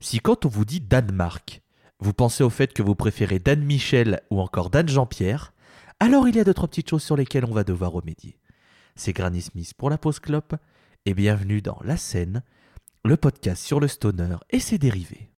Si quand on vous dit Danemark, vous pensez au fait que vous préférez Dan Michel ou encore Dan Jean-Pierre, alors il y a deux trois petites choses sur lesquelles on va devoir remédier. C'est Granny Smith pour la pause clope et bienvenue dans La Scène, le podcast sur le stoner et ses dérivés.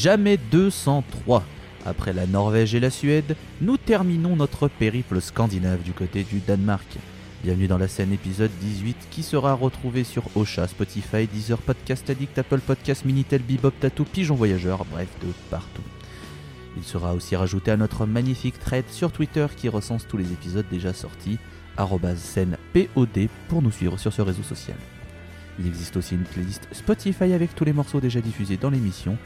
Jamais 203. Après la Norvège et la Suède, nous terminons notre périple scandinave du côté du Danemark. Bienvenue dans la scène épisode 18 qui sera retrouvé sur Ocha, Spotify, Deezer, Podcast Addict, Apple Podcast, Minitel, Bebop, Tattoo, Pigeon Voyageur, bref de partout. Il sera aussi rajouté à notre magnifique thread sur Twitter qui recense tous les épisodes déjà sortis, scène POD pour nous suivre sur ce réseau social. Il existe aussi une playlist Spotify avec tous les morceaux déjà diffusés dans l'émission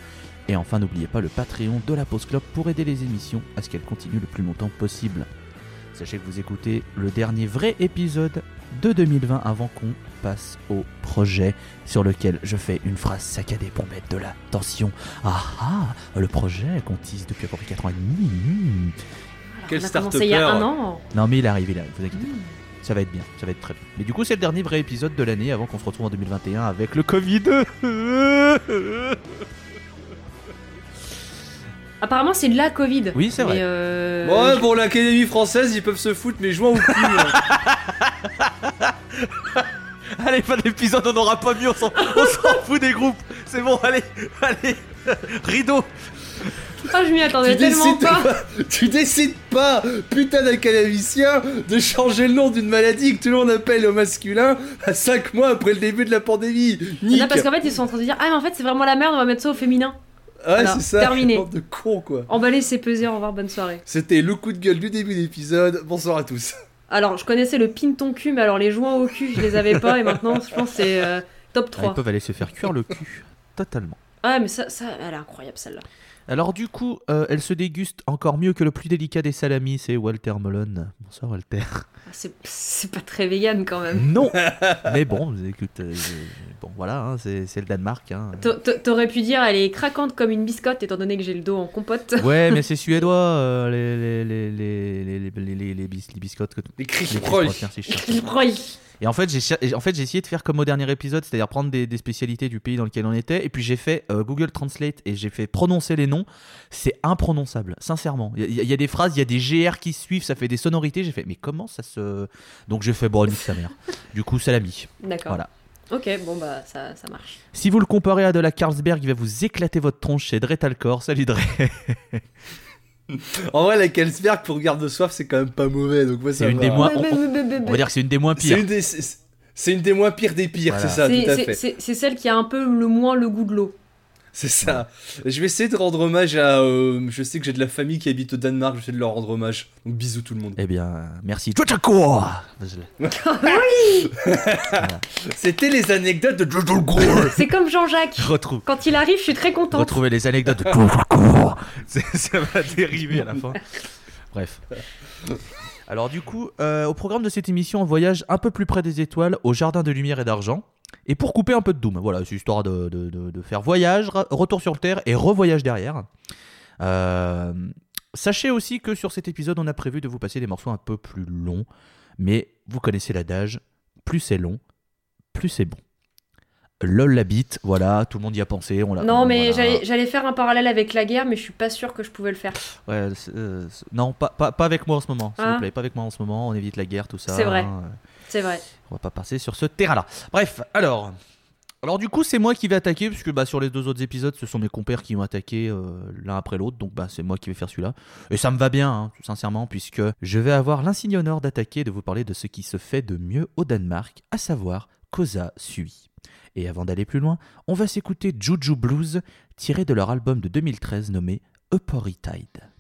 et enfin, n'oubliez pas le Patreon de la Pause Club pour aider les émissions à ce qu'elles continuent le plus longtemps possible. Sachez que vous écoutez le dernier vrai épisode de 2020 avant qu'on passe au projet sur lequel je fais une phrase saccadée pour mettre de la tension. Ah ah, le projet qu'on tease depuis à peu près 4 ans et demi. Quel start il y a un an. Non mais il arrive, il arrive, vous inquiétez pas. Ça va être bien, ça va être très bien. Mais du coup, c'est le dernier vrai épisode de l'année avant qu'on se retrouve en 2021 avec le Covid. Apparemment, c'est de la Covid. Oui, c'est vrai. Euh... Ouais, pour l'Académie française, ils peuvent se foutre, mais joint au cul. allez, pas d'épisode, on n'aura pas mieux, on s'en fout des groupes. C'est bon, allez, allez, rideau. Ah, je m'y attendais tellement pas. Tu décides pas, putain d'académicien, de changer le nom d'une maladie que tout le monde appelle au masculin à 5 mois après le début de la pandémie. Non, parce qu'en fait, ils sont en train de dire Ah, mais en fait, c'est vraiment la merde, on va mettre ça au féminin. Ouais, c'est ça. Terminé. de con, quoi. Emballer, c'est peser, au revoir, bonne soirée. C'était le coup de gueule du début d'épisode. Bonsoir à tous. Alors, je connaissais le pin ton cul, mais alors les joints au cul, je les avais pas, et maintenant, je pense que c'est euh, top 3. Ah, ils peuvent aller se faire cuire le cul. Totalement. Ah, mais ça, ça, elle est incroyable celle-là. Alors du coup, euh, elle se déguste encore mieux que le plus délicat des salamis, c'est Walter Molon. Bonsoir Walter. Ah, c'est pas très vegan quand même. Non Mais bon, écoute, euh, bon voilà, hein, c'est le Danemark. Hein. T'aurais pu dire elle est craquante comme une biscotte étant donné que j'ai le dos en compote. Ouais, mais c'est suédois, euh, les, les, les, les, les, les, les, biscottes. Les et en fait, j'ai en fait, essayé de faire comme au dernier épisode, c'est-à-dire prendre des, spécialités du pays dans lequel on était, et puis j'ai fait euh, Google Translate et j'ai fait prononcer les noms. C'est imprononçable, sincèrement. Il y, a des phrases, il y a des GR qui suivent, ça fait des sonorités. J'ai fait, mais comment ça se. Donc j'ai fait, bon, sa mère. du coup, ça l'a mis. D'accord. Voilà. Ok, bon bah ça, ça, marche. Si vous le comparez à de la Carlsberg, il va vous éclater votre tronche chez Dre Talcor. Salut Dre en vrai, la Carlsberg pour garde de soif, c'est quand même pas mauvais. Donc c'est une des moins. On, va dire que c'est une des moins pires. C'est une des, moins pires des pires, c'est ça, tout à fait. C'est celle qui a un peu le moins le goût de l'eau. C'est ça. Je vais essayer de rendre hommage à. Euh, je sais que j'ai de la famille qui habite au Danemark, je vais essayer de leur rendre hommage. Donc bisous tout le monde. Eh bien, merci. quoi Oui C'était les anecdotes de C'est comme Jean-Jacques. Retrouve. Quand il arrive, je suis très content. Retrouver les anecdotes de Ça va dériver à la fin. Bref. Alors du coup, euh, au programme de cette émission, on voyage un peu plus près des étoiles, au jardin de lumière et d'argent. Et pour couper un peu de Doom, voilà, c'est histoire de, de, faire voyage, retour sur Terre et revoyage derrière. Euh, sachez aussi que sur cet épisode, on a prévu de vous passer des morceaux un peu plus longs, mais vous connaissez l'adage, plus c'est long, plus c'est bon. LOL la bite, voilà, tout le monde y a pensé. On non, mais j'allais faire un parallèle avec la guerre, mais je suis pas sûr que je pouvais le faire. Ouais, euh, non, pas, pas, avec moi en ce moment, s'il vous ah. plaît, pas avec moi en ce moment, on évite la guerre, tout ça. C'est vrai. Hein. C'est vrai. On va pas passer sur ce terrain-là. Bref, alors. Alors du coup, c'est moi qui vais attaquer, puisque bah, sur les deux autres épisodes, ce sont mes compères qui ont attaqué euh, l'un après l'autre, donc bah, c'est moi qui vais faire celui-là. Et ça me va bien, hein, sincèrement, puisque je vais avoir l'insigne honneur d'attaquer et de vous parler de ce qui se fait de mieux au Danemark, à savoir Cosa Sui. Et avant d'aller plus loin, on va s'écouter Juju Blues, tiré de leur album de 2013 nommé Uppery Tide.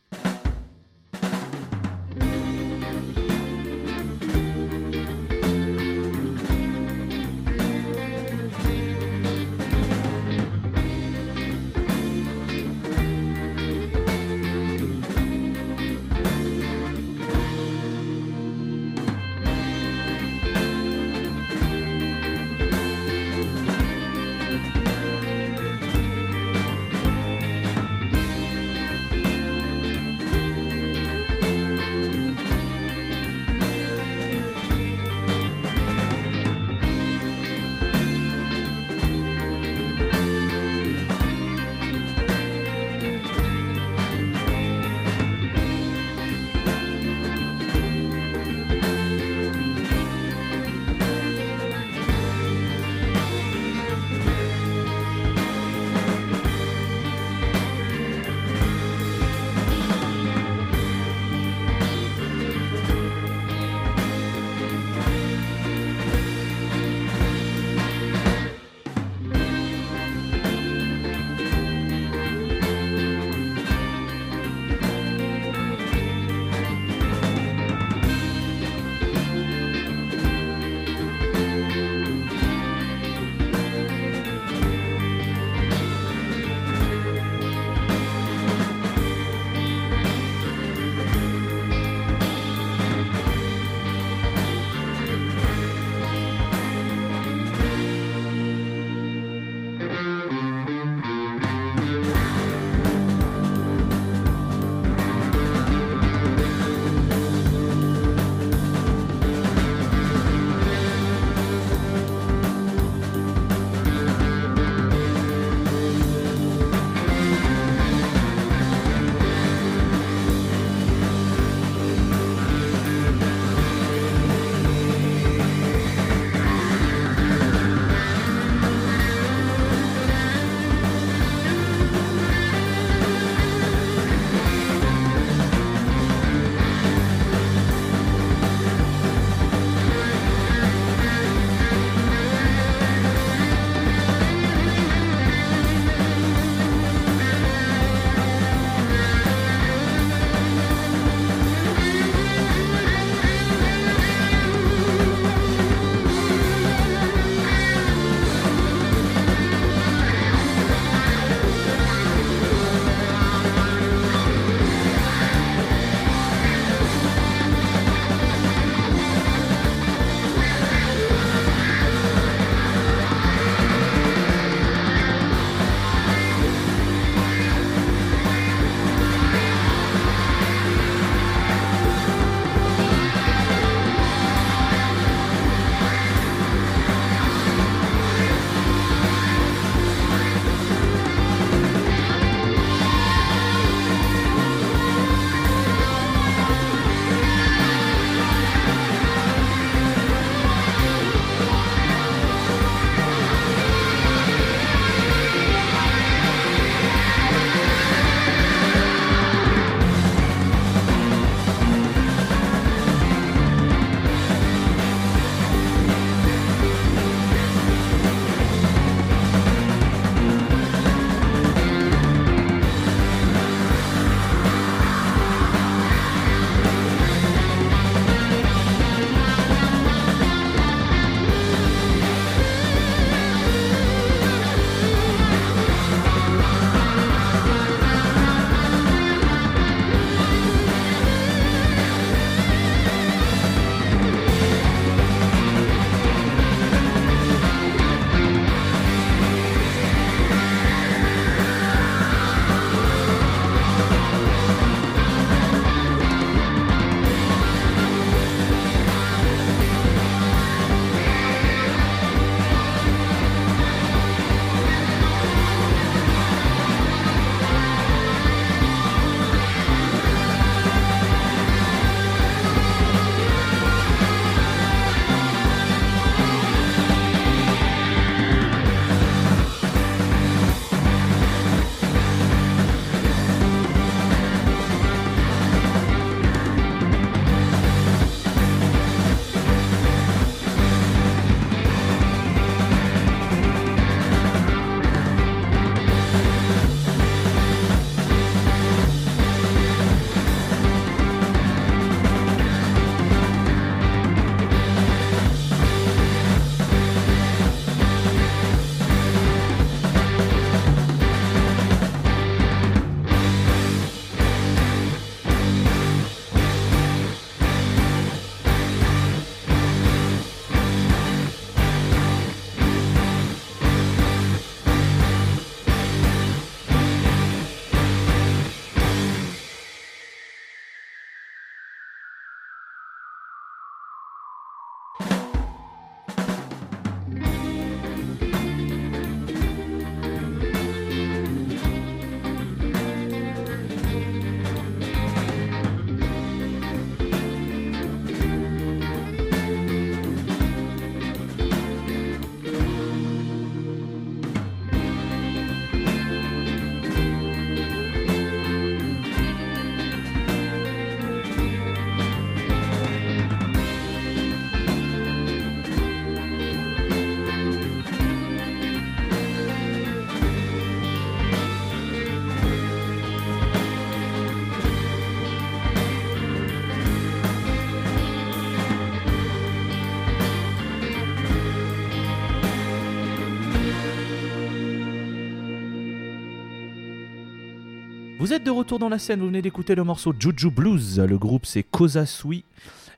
Vous êtes de retour dans la scène, vous venez d'écouter le morceau Juju Blues. Le groupe c'est Koza Sui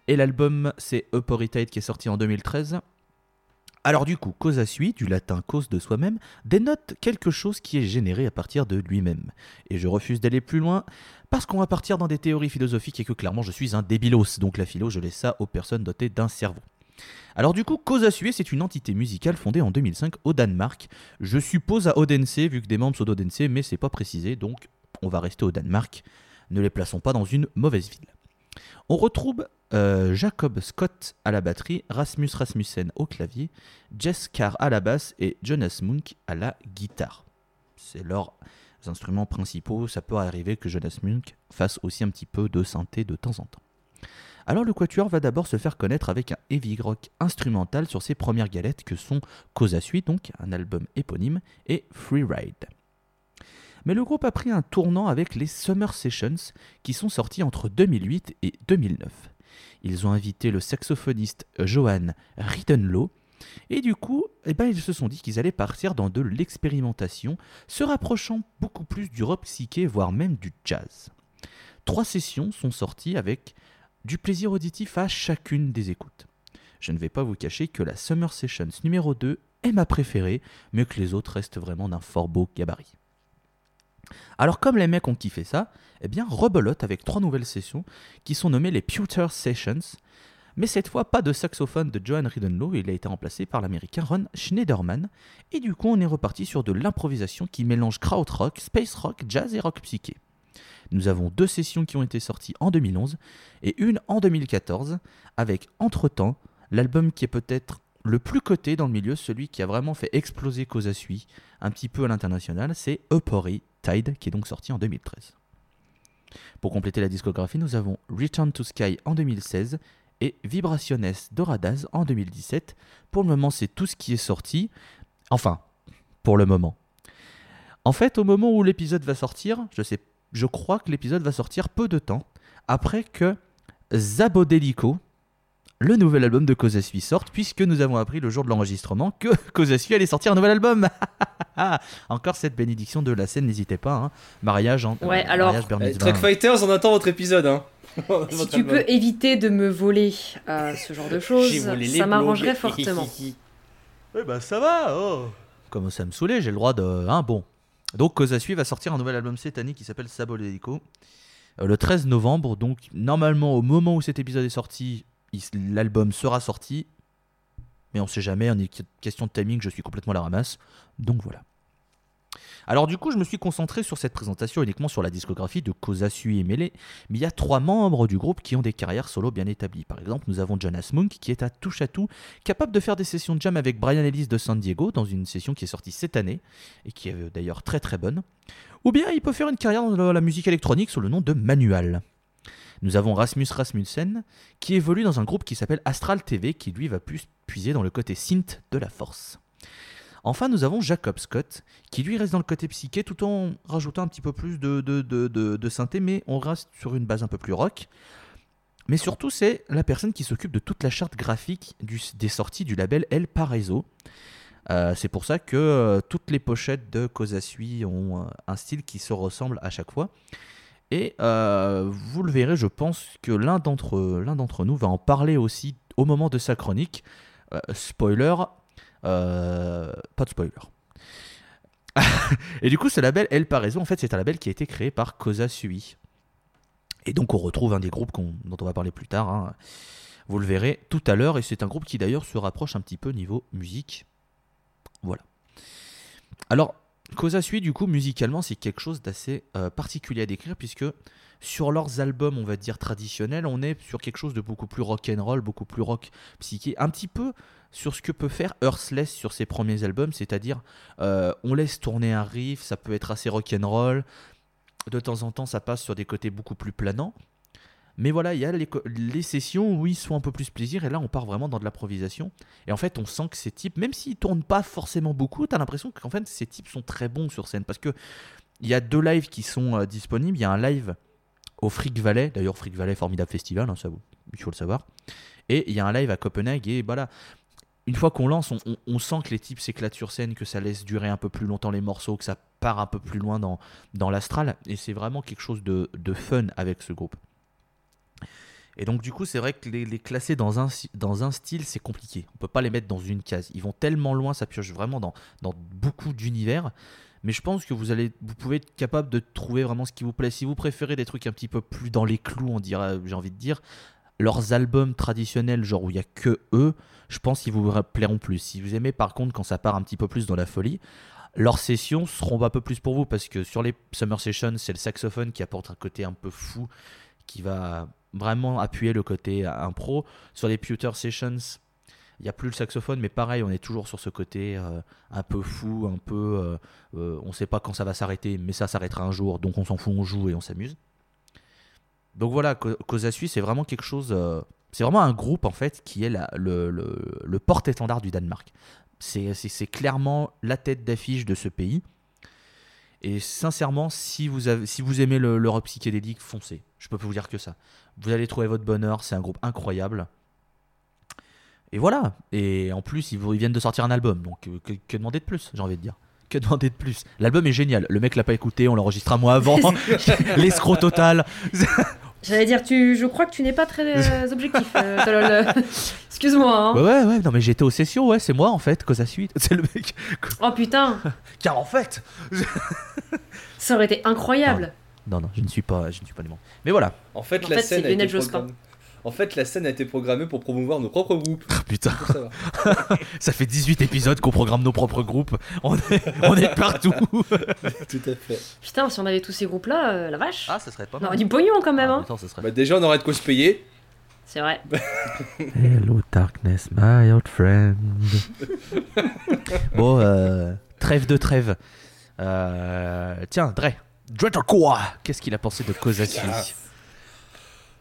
et l'album c'est Uporitate qui est sorti en 2013. Alors du coup, Koza Sui, du latin cause de soi-même, dénote quelque chose qui est généré à partir de lui-même. Et je refuse d'aller plus loin parce qu'on va partir dans des théories philosophiques et que clairement je suis un débilos, donc la philo je laisse ça aux personnes dotées d'un cerveau. Alors du coup, Koza Sui, c'est une entité musicale fondée en 2005 au Danemark. Je suppose à Odense, vu que des membres sont d'Odense, mais c'est pas précisé, donc on va rester au Danemark. Ne les plaçons pas dans une mauvaise ville. On retrouve euh, Jacob Scott à la batterie, Rasmus Rasmussen au clavier, Jess Carr à la basse et Jonas Munk à la guitare. C'est leurs instruments principaux. Ça peut arriver que Jonas Munk fasse aussi un petit peu de synthé de temps en temps. Alors le Quatuor va d'abord se faire connaître avec un heavy rock instrumental sur ses premières galettes que sont Cause Suite, donc un album éponyme, et Free Ride. Mais le groupe a pris un tournant avec les Summer Sessions qui sont sortis entre 2008 et 2009. Ils ont invité le saxophoniste Johan Ridenlow et du coup, eh ben, ils se sont dit qu'ils allaient partir dans de l'expérimentation, se rapprochant beaucoup plus du rock psyché, voire même du jazz. Trois sessions sont sorties avec du plaisir auditif à chacune des écoutes. Je ne vais pas vous cacher que la Summer Sessions numéro 2 est ma préférée, mais que les autres restent vraiment d'un fort beau gabarit. Alors comme les mecs ont kiffé ça, eh bien rebelote avec trois nouvelles sessions qui sont nommées les Pewter Sessions, mais cette fois pas de saxophone de Johan Ridenlow, il a été remplacé par l'américain Ron Schneiderman, et du coup on est reparti sur de l'improvisation qui mélange krautrock, space rock, jazz et rock psyché. Nous avons deux sessions qui ont été sorties en 2011 et une en 2014, avec entre-temps l'album qui est peut-être le plus coté dans le milieu, celui qui a vraiment fait exploser Sui un petit peu à l'international, c'est Upori Tide, qui est donc sorti en 2013. Pour compléter la discographie, nous avons Return to Sky en 2016 et Vibraciones Doradas en 2017. Pour le moment, c'est tout ce qui est sorti. Enfin, pour le moment. En fait, au moment où l'épisode va sortir, je sais je crois que l'épisode va sortir peu de temps après que Zabodelico, le nouvel album de Kozasui sorte, puisque nous avons appris le jour de l'enregistrement que Kozasui allait sortir un nouvel album. Encore cette bénédiction de la scène, n'hésitez pas. Hein. Mariage, en, ouais, alors, eh, Truck Fighters, on attend votre épisode. Hein. si tu peux éviter de me voler euh, ce genre de choses, ça m'arrangerait fortement. Oui, bah ça va. Oh. Comme ça me saoulait, j'ai le droit de. Hein, bon, donc Kozasui va sortir un nouvel album cette année qui s'appelle Saboledico euh, le 13 novembre. Donc normalement au moment où cet épisode est sorti, l'album sera sorti. Mais on sait jamais, en question de timing, je suis complètement à la ramasse. Donc voilà. Alors du coup, je me suis concentré sur cette présentation uniquement sur la discographie de Kozasui et Melee, mais il y a trois membres du groupe qui ont des carrières solo bien établies. Par exemple, nous avons Jonas Munk qui est à touche à tout, capable de faire des sessions de jam avec Brian Ellis de San Diego dans une session qui est sortie cette année et qui est d'ailleurs très très bonne. Ou bien il peut faire une carrière dans la musique électronique sous le nom de Manual. Nous avons Rasmus Rasmussen, qui évolue dans un groupe qui s'appelle Astral TV, qui lui va plus puiser dans le côté synth de la force. Enfin, nous avons Jacob Scott, qui lui reste dans le côté psyché tout en rajoutant un petit peu plus de, de, synthé, mais on reste sur une base un peu plus rock. Mais surtout, c'est la personne qui s'occupe de toute la charte graphique des sorties du label El Paraiso. Euh, c'est pour ça que euh, toutes les pochettes de Kozasui ont euh, un style qui se ressemble à chaque fois. Et vous le verrez, je pense que l'un d'entre, nous va en parler aussi au moment de sa chronique. spoiler, euh, pas de spoiler. et du coup, ce label El Paraiso, en fait, c'est un label qui a été créé par Koza Sui. Et donc, on retrouve un des groupes dont on va parler plus tard. Hein. Vous le verrez tout à l'heure. Et c'est un groupe qui, d'ailleurs, se rapproche un petit peu niveau musique. Voilà. Alors, Koza Sui, du coup, musicalement, c'est quelque chose d'assez euh, particulier à décrire, puisque sur leurs albums, on va dire traditionnels, on est sur quelque chose de beaucoup plus rock and roll, beaucoup plus rock psyché, un petit peu sur ce que peut faire Earthless sur ses premiers albums, c'est-à-dire euh, on laisse tourner un riff, ça peut être assez rock'n'roll, de temps en temps ça passe sur des côtés beaucoup plus planants, mais voilà, il y a les, sessions où ils sont un peu plus plaisir, et là on part vraiment dans de l'improvisation, et en fait on sent que ces types, même s'ils tournent pas forcément beaucoup, tu as l'impression qu'en fait ces types sont très bons sur scène, parce que il y a deux lives qui sont euh, disponibles, il y a un live au Freak Valley, d'ailleurs Freak Valley formidable festival, hein, ça, il faut le savoir, et il y a un live à Copenhague, et voilà, une fois qu'on lance, on, sent que les types s'éclatent sur scène, que ça laisse durer un peu plus longtemps les morceaux, que ça part un peu plus loin dans, dans l'astral. Et c'est vraiment quelque chose de fun avec ce groupe. Et donc, du coup, c'est vrai que les, classer dans un, dans un style, c'est compliqué. On peut pas les mettre dans une case. Ils vont tellement loin, ça pioche vraiment dans, dans beaucoup d'univers. Mais je pense que vous, allez, vous pouvez être capable de trouver vraiment ce qui vous plaît. Si vous préférez des trucs un petit peu plus dans les clous, on dirait, j'ai envie de dire, leurs albums traditionnels, genre où il y a que eux, je pense qu'ils vous plairont plus. Si vous aimez par contre quand ça part un petit peu plus dans la folie, leurs sessions seront un peu plus pour vous parce que sur les Summer Sessions, c'est le saxophone qui apporte un côté un peu fou qui va vraiment appuyer le côté impro. Sur les Pewter Sessions, il n'y a plus le saxophone, mais pareil, on est toujours sur ce côté euh, un peu fou, un peu. euh, euh, on ne sait pas quand ça va s'arrêter, mais ça s'arrêtera un jour, donc on s'en fout, on joue et on s'amuse. Donc voilà, Co- Cosa Sui, c'est vraiment quelque chose. euh, c'est vraiment un groupe en fait qui est le, le- porte-étendard du Danemark. C'est clairement la tête d'affiche de ce pays. Et sincèrement, si vous, avez, si vous aimez le- l'Europe psychédélique, foncez. Je peux vous dire que ça. Vous allez trouver votre bonheur, c'est un groupe incroyable. Et voilà. Et en plus, ils, viennent de sortir un album. Donc, euh, que, que demander de plus, j'ai envie de dire? Que demander de plus? L'album est génial. Le mec l'a pas écouté, on l'enregistre un mois avant. L'escroc total. J'allais dire, tu, je crois que tu n'es pas très euh, objectif, euh. Excuse-moi. hein. Ouais, ouais, ouais. Non, mais j'étais aux sessions, ouais, c'est moi en fait, Cosa Suite. C'est le mec. Oh putain, Car en fait. ça aurait été incroyable. Non, non, je ne suis pas, je ne suis pas du monde. Mais voilà. En fait, En la fait, scène a été Lionel Jospin. programmée. En fait, la scène a été programmée pour promouvoir nos propres groupes. Ah, putain, ça fait 18 épisodes qu'on programme nos propres groupes. On est, on est partout. Tout à fait. Putain, si on avait tous ces groupes-là, euh, la vache. Ah, ça serait pas on aurait du pognon quand même. Ah, hein. putain, ça serait. Bah, déjà, on aurait de quoi se payer. C'est vrai. Hello darkness, my old friend. bon, euh, trêve de trêve. Euh, tiens, Dre. Dre de quoi Qu'est-ce qu'il a pensé de Cosa Sui Ah.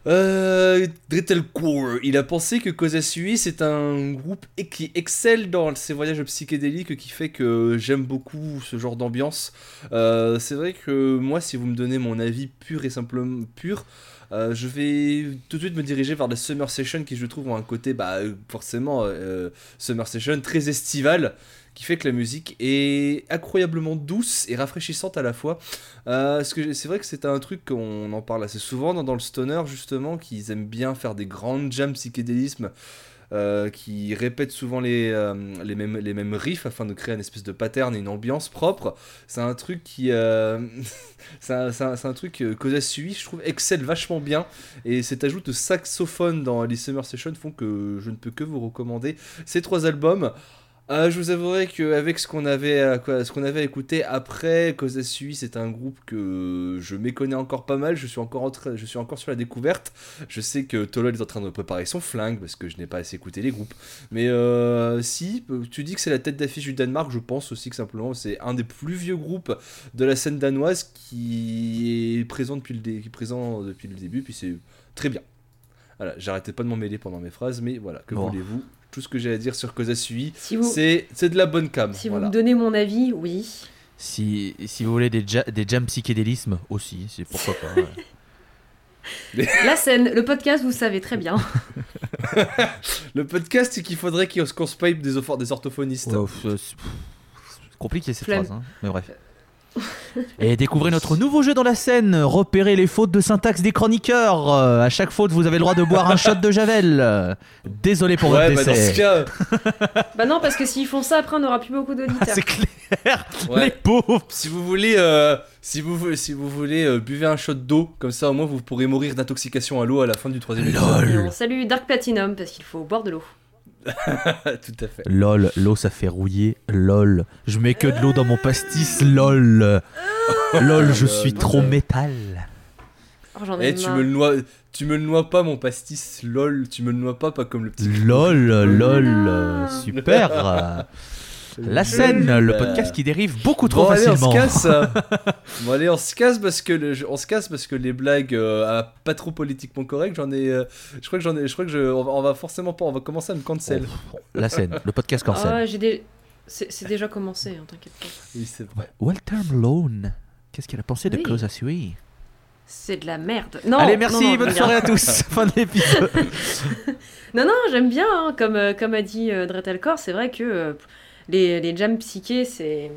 Euh, Drittelcore, il a pensé que Cosa Sui c'est un groupe qui excelle dans ses voyages psychédéliques qui fait que j'aime beaucoup ce genre d'ambiance. Euh, c'est vrai que moi, si vous me donnez mon avis pur et simplement pur, euh, je vais tout de suite me diriger vers la Summer Session qui je trouve ont un côté bah, forcément euh, Summer Session très estival qui fait que la musique est incroyablement douce et rafraîchissante à la fois. Euh, c'est vrai que c'est un truc qu'on en parle assez souvent dans, le stoner justement, qu'ils aiment bien faire des grandes jams psychédélisme, euh, qui répètent souvent les, euh, les, mêmes, les mêmes riffs afin de créer une espèce de pattern et une ambiance propre. C'est un truc qui... euh, c'est un, un- truc que je trouve, excelle vachement bien. Et cet ajout de saxophone dans les Summer Sessions font que je ne peux que vous recommander ces trois albums. Euh, je vous avouerai qu'avec ce qu'on avait, à quoi- ce qu'on avait écouté après Cosa Sui, c'est un groupe que je méconnais encore pas mal. Je suis encore, en je suis encore sur la découverte. Je sais que Tolol est en train de préparer son flingue parce que je n'ai pas assez écouté les groupes. Mais euh, si, tu dis que c'est la tête d'affiche du Danemark, je pense aussi que simplement c'est un des plus vieux groupes de la scène danoise qui est présent depuis le, dé- qui est présent depuis le début. Puis c'est très bien. Voilà, j'arrêtais pas de m'en mêler pendant mes phrases, mais voilà, que Bon. voulez-vous Tout ce que j'ai à dire sur Cosa Sui, Si vous, c'est c'est de la bonne cam. si voilà. vous me donnez mon avis, oui. Si, si vous voulez des, ja- des jams psychédélisme aussi, c'est pourquoi pas. ouais. La scène, le podcast, vous savez très bien. Le podcast, c'est qu'il faudrait qu'il- qu'on se paye des, offres- des orthophonistes. Pff, c'est compliqué cette Flemme. phrase, hein. mais bref. Et découvrez notre nouveau jeu dans la scène, repérez les fautes de syntaxe des chroniqueurs. Euh, à chaque faute, vous avez le droit de boire un shot de Javel. Euh, Désolé pour ouais, votre bah dans ce décès. cas, bah non, parce que s'ils font ça, après, on n'aura plus beaucoup d'auditeurs. C'est clair, ouais. les pauvres. si vous voulez, euh, si vous, si vous voulez, euh, buvez un shot d'eau, comme ça au moins vous pourrez mourir d'intoxication à l'eau à la fin du troisième épisode. Et on salue Dark Platinum, parce qu'il faut boire de l'eau. Tout à fait. Lol, l'eau ça fait rouiller. Lol, je mets que de l'eau dans mon pastis. Lol, lol, je suis trop métal. Oh, j'en ai Eh, tu me le noies, tu me le noies pas mon pastis, lol, tu me le noies pas, pas comme le petit. Lol, lol, super. La scène, le podcast qui dérive beaucoup trop bon, allez, on facilement. se casse. bon allez, on se casse parce que le- on se casse parce que les blagues euh, pas trop politiquement correctes, j'en ai, euh, je crois que j'en ai, je crois que je, on va, on va forcément pas, on va commencer à me cancel. Oh, La scène, le podcast cancel. Ah, j'ai des... C'est déjà commencé, hein, t'inquiète pas. Oui, c'est vrai. Walter Malone, qu'est-ce qu'il a pensé de. Cosa Sui c'est de la merde. Non, Allez, non, merci, non, bonne j'aime soirée à tous. fin de l'épisode. Non, non, j'aime bien, hein, comme, euh, comme a dit euh, Dretelcore, c'est vrai que euh, les, les jams psychés, c'est.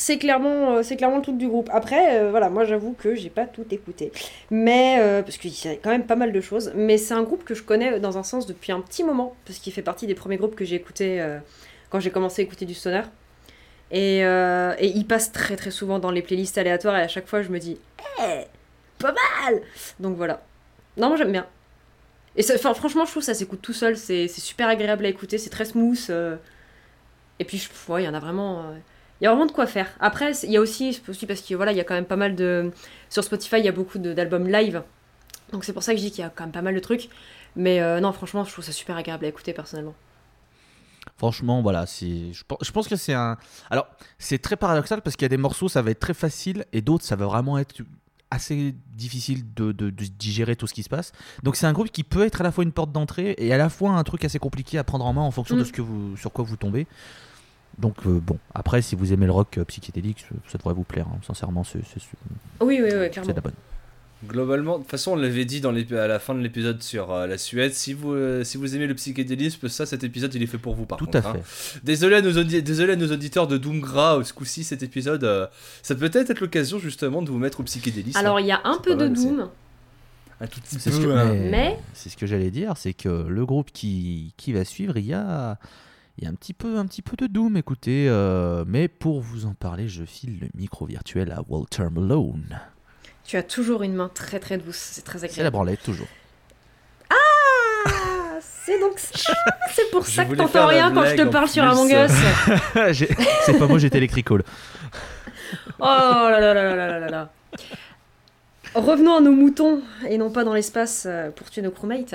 C'est clairement, euh, c'est clairement le truc du groupe. Après, euh, voilà, moi j'avoue que j'ai pas tout écouté. Mais, euh, parce qu'il y a quand même pas mal de choses. Mais c'est un groupe que je connais dans un sens depuis un petit moment. Parce qu'il fait partie des premiers groupes que j'ai écoutés euh, quand j'ai commencé à écouter du stoner. Et, et il passe très très souvent dans les playlists aléatoires. Et à chaque fois, je me dis, eh, pas mal Donc voilà. Non, moi j'aime bien. Et ça, franchement, je trouve ça s'écoute tout seul. C'est super agréable à écouter. C'est très smooth. Et puis, ouais, il y en a vraiment. euh, Il y a vraiment de quoi faire. Après, il y a aussi, aussi parce que voilà, il y a quand même pas mal de. Sur Spotify, il y a beaucoup d'albums live. Donc c'est pour ça que je dis qu'il y a quand même pas mal de trucs. Mais euh, non, franchement, je trouve ça super agréable à écouter personnellement. Franchement, voilà, c'est. Je pense, je pense que c'est un. Alors, c'est très paradoxal parce qu'il y a des morceaux, ça va être très facile, et d'autres, ça va vraiment être assez difficile de, de- de digérer tout ce qui se passe. Donc, c'est un groupe qui peut être à la fois une porte d'entrée et à la fois un truc assez compliqué à prendre en main en fonction de Mm. ce que vous, sur quoi vous tombez. Donc, euh, bon, après, si vous aimez le rock euh, psychédélique, ça- devrait vous plaire. hein. Sincèrement, c'est c'est- c'est- Oui, oui, oui, c'est clairement. de la bonne. Globalement, de toute façon, on l'avait dit dans à la fin de l'épisode sur euh, la Suède. Si vous, euh, si vous aimez le psychédélisme, ça, cet épisode, il est fait pour vous, par Tout contre. à hein. fait. Désolé à, nos audi- désolé à nos auditeurs de Doomgra, ce coup-ci, cet épisode, euh, ça peut peut-être être l'occasion justement de vous mettre au psychédélisme. Alors, il y a un C'est peu de aussi. Doom. un tout petit C'est ce peu. que, hein. mais- Mais- c'est ce que j'allais dire, c'est que le groupe qui, qui va suivre, il y a, il y a un, petit peu, un petit peu de Doom, écoutez. euh, mais pour vous en parler, je file le micro virtuel à Walter Malone. Tu as toujours une main très très douce. C'est très C'est la agréable. branlette, toujours. Ah, c'est donc ça. C'est pour Je ça que t'entends rien quand je te parle sur. Among Us. C'est pas moi, j'étais Electrical. Oh là là là là là là là. Revenons à nos moutons et non pas dans l'espace euh, pour tuer nos crewmates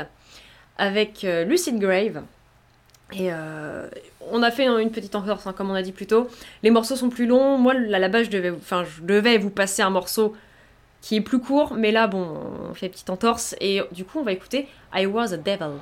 avec euh, Lucid Grave. Et euh, on a fait une petite entorse, hein, comme on a dit plus tôt. Les morceaux sont plus longs. Moi, à la base, je devais, enfin, je devais vous passer un morceau qui est plus court, mais là, bon, on fait petite entorse et du coup, on va écouter I Was a Devil.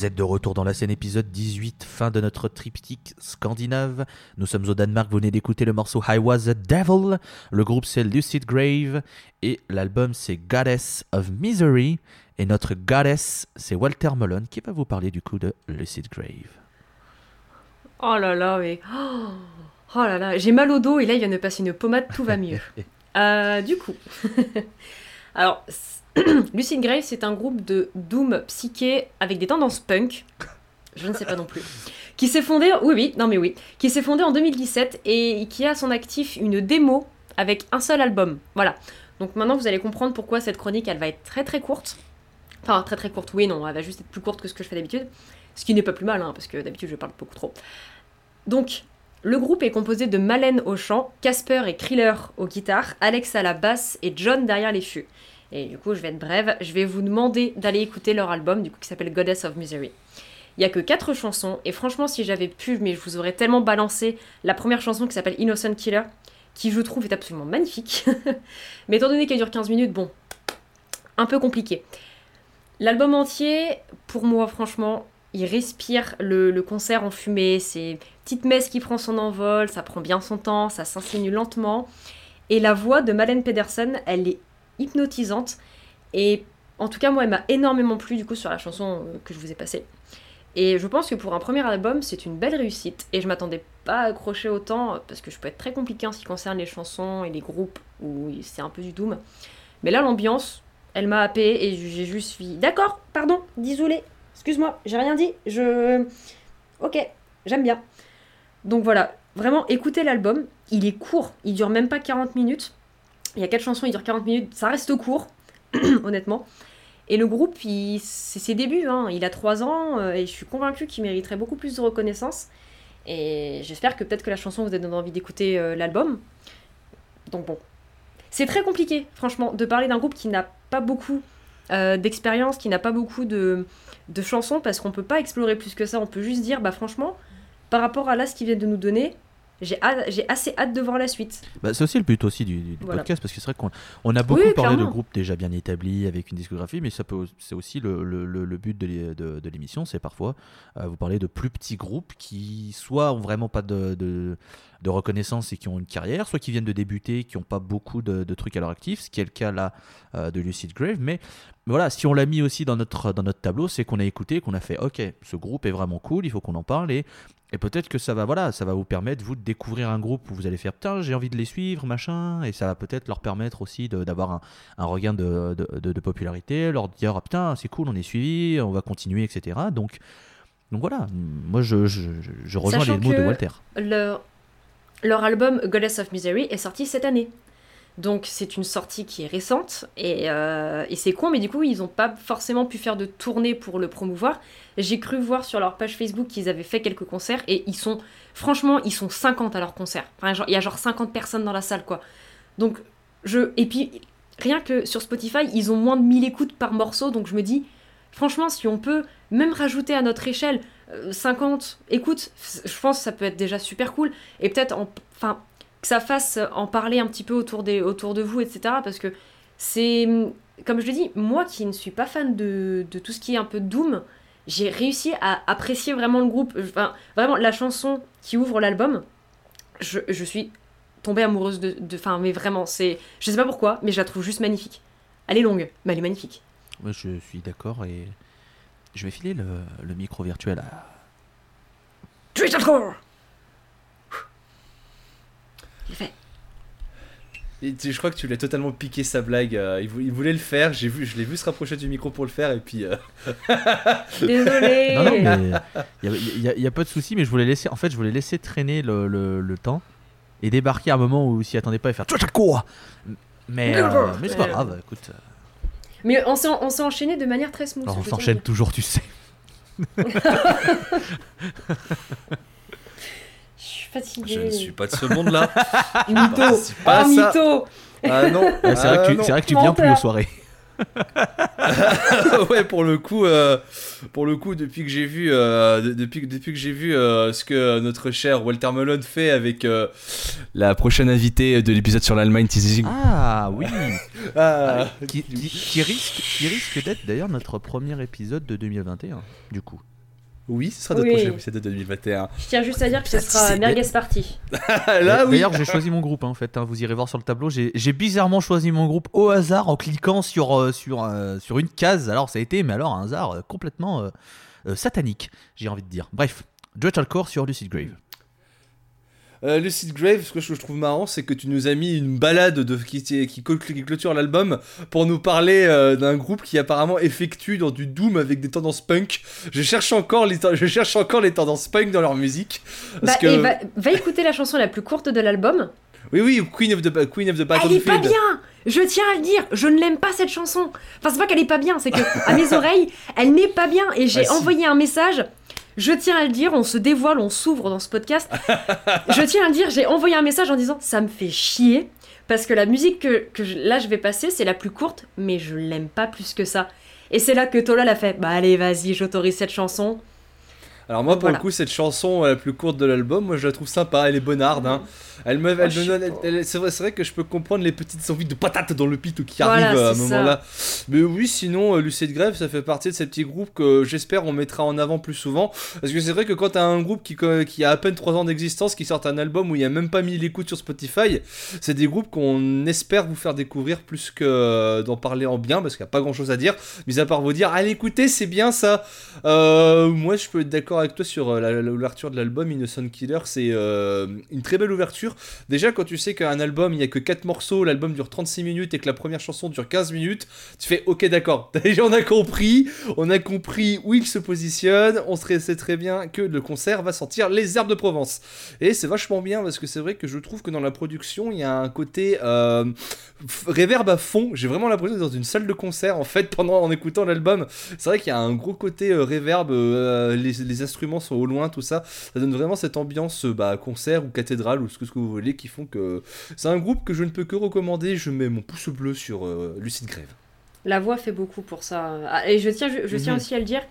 Vous êtes de retour dans la scène épisode 18, fin de notre triptyque scandinave. Nous sommes au Danemark, vous venez d'écouter le morceau I Was a Devil. Le groupe c'est Lucid Grave et l'album c'est Goddess of Misery. Et notre goddess c'est Walter Mullen qui va vous parler du coup de Lucid Grave. Oh là là, mais. Oh, oh là là, j'ai mal au dos et là il vient de passer une pommade, tout va mieux. Euh, du coup. Alors, Lucid Grave, c'est un groupe de doom psyché avec des tendances punk. Je ne sais pas non plus. Qui s'est fondé, oui, oui, non mais oui, qui s'est fondé en 2017 et qui a à son actif une démo avec un seul album. Voilà. Donc maintenant vous allez comprendre pourquoi cette chronique elle va être très très courte. Enfin très très courte, oui non, elle va juste être plus courte que ce que je fais d'habitude. Ce qui n'est pas plus mal, hein, parce que d'habitude je parle beaucoup trop. Donc, le groupe est composé de Malène au chant, Casper et Kriller aux guitares, Alex à la basse et John derrière les fûts. Et du coup, je vais être brève, je vais vous demander d'aller écouter leur album, du coup, qui s'appelle Goddess of Misery. Il y a que quatre chansons, et franchement, si j'avais pu, mais je vous aurais tellement balancé la première chanson qui s'appelle Innocent Killer, qui je trouve est absolument magnifique. mais étant donné qu'elle dure 15 minutes, bon, un peu compliqué. L'album entier, pour moi, franchement, il respire le, le concert en fumée, c'est petite messe qui prend son envol, ça prend bien son temps, ça s'insinue lentement. Et la voix de Malène Pedersen, elle est hypnotisante. Et en tout cas, moi, elle m'a énormément plu du coup sur la chanson euh, que je vous ai passée. Et je pense que pour un premier album, c'est une belle réussite. Et je m'attendais pas à accrocher autant, parce que je peux être très compliqué en ce qui concerne les chansons et les groupes, où c'est un peu du doom. Mais là, l'ambiance, elle m'a happé et j'ai juste dit D'accord, pardon, désolé, excuse-moi, j'ai rien dit, je. Ok, j'aime bien. Donc voilà, vraiment, écoutez l'album. Il est court, il dure même pas 40 minutes. Il y a quatre chansons, il dure 40 minutes, ça reste court, honnêtement. Et le groupe, c'est ses débuts, hein. il a 3 ans, euh, et je suis convaincue qu'il mériterait beaucoup plus de reconnaissance. Et j'espère que peut-être que la chanson vous a donné envie d'écouter euh, l'album. Donc bon. C'est très compliqué, franchement, de parler d'un groupe qui n'a pas beaucoup euh, d'expérience, qui n'a pas beaucoup de, de chansons, parce qu'on peut pas explorer plus que ça. On peut juste dire, bah franchement, par rapport à là ce qu'ils viennent de nous donner, j'ai assez hâte de voir la suite. Bah, c'est aussi le but aussi du, du Voilà. podcast parce que c'est vrai qu'on on a beaucoup Oui, parlé de groupes déjà bien établis avec une discographie, mais ça peut c'est aussi le, le- le- le but de, l'é- de- de l'émission, c'est parfois euh, vous parler de plus petits groupes qui soit ont vraiment pas de, de, de reconnaissance et qui ont une carrière, soit qui viennent de débuter, qui n'ont pas beaucoup de, de trucs à leur actif, ce qui est le cas là euh, de Lucid Grave, mais mais voilà, si on l'a mis aussi dans notre, dans notre tableau, c'est qu'on a écouté, qu'on a fait OK, ce groupe est vraiment cool, il faut qu'on en parle et, et peut-être que ça va voilà, ça va vous permettre vous de découvrir un groupe où vous allez faire putain, j'ai envie de les suivre, machin et ça va peut-être leur permettre aussi de- d'avoir un, un regain de, de, de- de popularité, leur dire ah, putain, c'est cool, on est suivi, on va continuer, etc. Donc donc voilà, moi je, je, je- je rejoins Sachant les mots de Walter. Leur, leur album Goddess of Misery est sorti cette année. Donc c'est une sortie qui est récente et, euh, c'est con, mais du coup ils n'ont pas forcément pu faire de tournée pour le promouvoir. J'ai cru voir sur leur page Facebook qu'ils avaient fait quelques concerts et ils sont, franchement, ils sont 50 à leur concert. Enfin, il y a genre 50 personnes dans la salle quoi. Donc je. Et puis rien que sur Spotify, ils ont moins de 1000 écoutes par morceau, donc je me dis, franchement, si on peut même rajouter à notre échelle euh, 50 écoutes, je pense que ça peut être déjà super cool. Et peut-être, en- enfin, que ça fasse en parler un petit peu autour, des, autour de vous, etc. Parce que c'est, comme je le dis, moi qui ne suis pas fan de, de tout ce qui est un peu doom, j'ai réussi à apprécier vraiment le groupe. Enfin, vraiment, la chanson qui ouvre l'album, je, je suis tombée amoureuse de. Enfin, mais vraiment, c'est. Je sais pas pourquoi, mais je la trouve juste magnifique. Elle est longue, mais elle est magnifique. Moi je suis d'accord et je vais filer le, le micro virtuel à Trickle Il fait. Et tu- je crois que tu l'as totalement piqué sa blague. euh, il, vou- il voulait le faire, j'ai vu, je l'ai vu se rapprocher du micro pour le faire et puis. euh, Désolée Non, non, mais il n'y a, y a pas de souci, mais je voulais laisser, en fait, je voulais laisser traîner le, le- le temps et débarquer à un moment où s'y attendait pas et faire Mais, euh, mais c'est pas grave, écoute, euh, Mais on s'est, on s'est enchaîné de manière très smooth. on s'enchaîne toujours, tu sais. Je suis fatiguée. Je ne suis pas de ce monde-là. Mytho C'est pas ça. mytho Ah non. Ouais, c'est vrai, ah que tu- non. c'est vrai que tu viens plus aux soirées. ouais, pour le coup, euh, pour le coup, depuis que j'ai vu, euh, de- depuis, depuis que j'ai vu euh, ce que notre cher Walter Melon fait avec euh, la prochaine invitée de l'épisode sur l'Allemagne, teasing. Ah oui Ah, qui, qui- qui risque, qui risque d'être d'ailleurs notre premier épisode de 2021, du coup. Oui, ce sera notre Oui. prochain épisode de 2021. Je tiens juste à dire que ce sera Merguez Party. Là, oui. D'ailleurs, j'ai choisi mon groupe hein, en fait. hein, vous irez voir sur le tableau. J'ai bizarrement choisi mon groupe au hasard en cliquant sur, euh, sur, euh, sur une case. Alors, ça a été, mais alors, un hasard euh, complètement euh, euh, satanique, j'ai envie de dire. Bref, Dreadcore sur Lucid Grave. Euh, Lucid Grave, ce que je trouve marrant, c'est que tu nous as mis une balade de, qui, qui, qui cl- qui clôture l'album pour nous parler euh, d'un groupe qui apparemment effectue dans du doom avec des tendances punk. Je cherche encore les, je cherche encore les tendances punk dans leur musique. Parce Bah, que... et va, va écouter la chanson la plus courte de l'album. Oui, oui, Queen of the, Queen of the Elle est pas Battlefield. bien Je tiens à le dire, je ne l'aime pas cette chanson. Enfin, c'est pas qu'elle est pas bien, c'est que à mes oreilles, elle n'est pas bien. Et j'ai Ah, si. envoyé un message. Je tiens à le dire, on se dévoile, on s'ouvre dans ce podcast. je tiens à le dire, j'ai envoyé un message en disant ça me fait chier parce que la musique que, que je- là je vais passer, c'est la plus courte, mais je l'aime pas plus que ça. Et c'est là que Tola l'a fait. Bah allez, vas-y, j'autorise cette chanson. Alors moi, pour Voilà. le coup, cette chanson euh, la plus courte de l'album, moi je la trouve sympa, elle est bonarde. Hein. Elle me, elle me je donne- sais elle- elle- c'est vrai, c'est vrai que je peux comprendre les petites envies de patates dans le pit qui Voilà, arrivent à un moment-là. Mais oui, sinon, euh, Lucid Grève, ça fait partie de ces petits groupes que j'espère on mettra en avant plus souvent. Parce que c'est vrai que quand t'as un groupe qui, qui a à peine 3 ans d'existence, qui sort un album où il y a même pas mis l'écoute sur Spotify, c'est des groupes qu'on espère vous faire découvrir plus que euh, d'en parler en bien, parce qu'il n'y a pas grand chose à dire, mis à part vous dire, allez écoutez, c'est bien ça. Euh, moi, je peux être d'accord avec toi sur l'ouverture de l'album Innocent Killer. C'est euh, une très belle ouverture. Déjà, quand tu sais qu'un album, il n'y a que 4 morceaux, l'album dure 36 minutes et que la première chanson dure 15 minutes, tu fais ok, d'accord. Déjà, on a compris, on a compris où il se positionne. On sait très bien que le concert va sortir Les Herbes de Provence. Et c'est vachement bien parce que c'est vrai que je trouve que dans la production, il y a un côté euh, réverb à fond. J'ai vraiment l'impression d'être dans une salle de concert en fait pendant en écoutant l'album. C'est vrai qu'il y a un gros côté euh, réverb, euh, les, instruments sont au loin, tout ça. Ça donne vraiment cette ambiance bah, concert ou cathédrale ou ce que, ce que vous voulez qui font que c'est un groupe que je ne peux que recommander. Je mets mon pouce bleu sur euh, Lucid Grève. La voix fait beaucoup pour ça. Ah, Et je tiens, je, je tiens Mhm. aussi à le dire,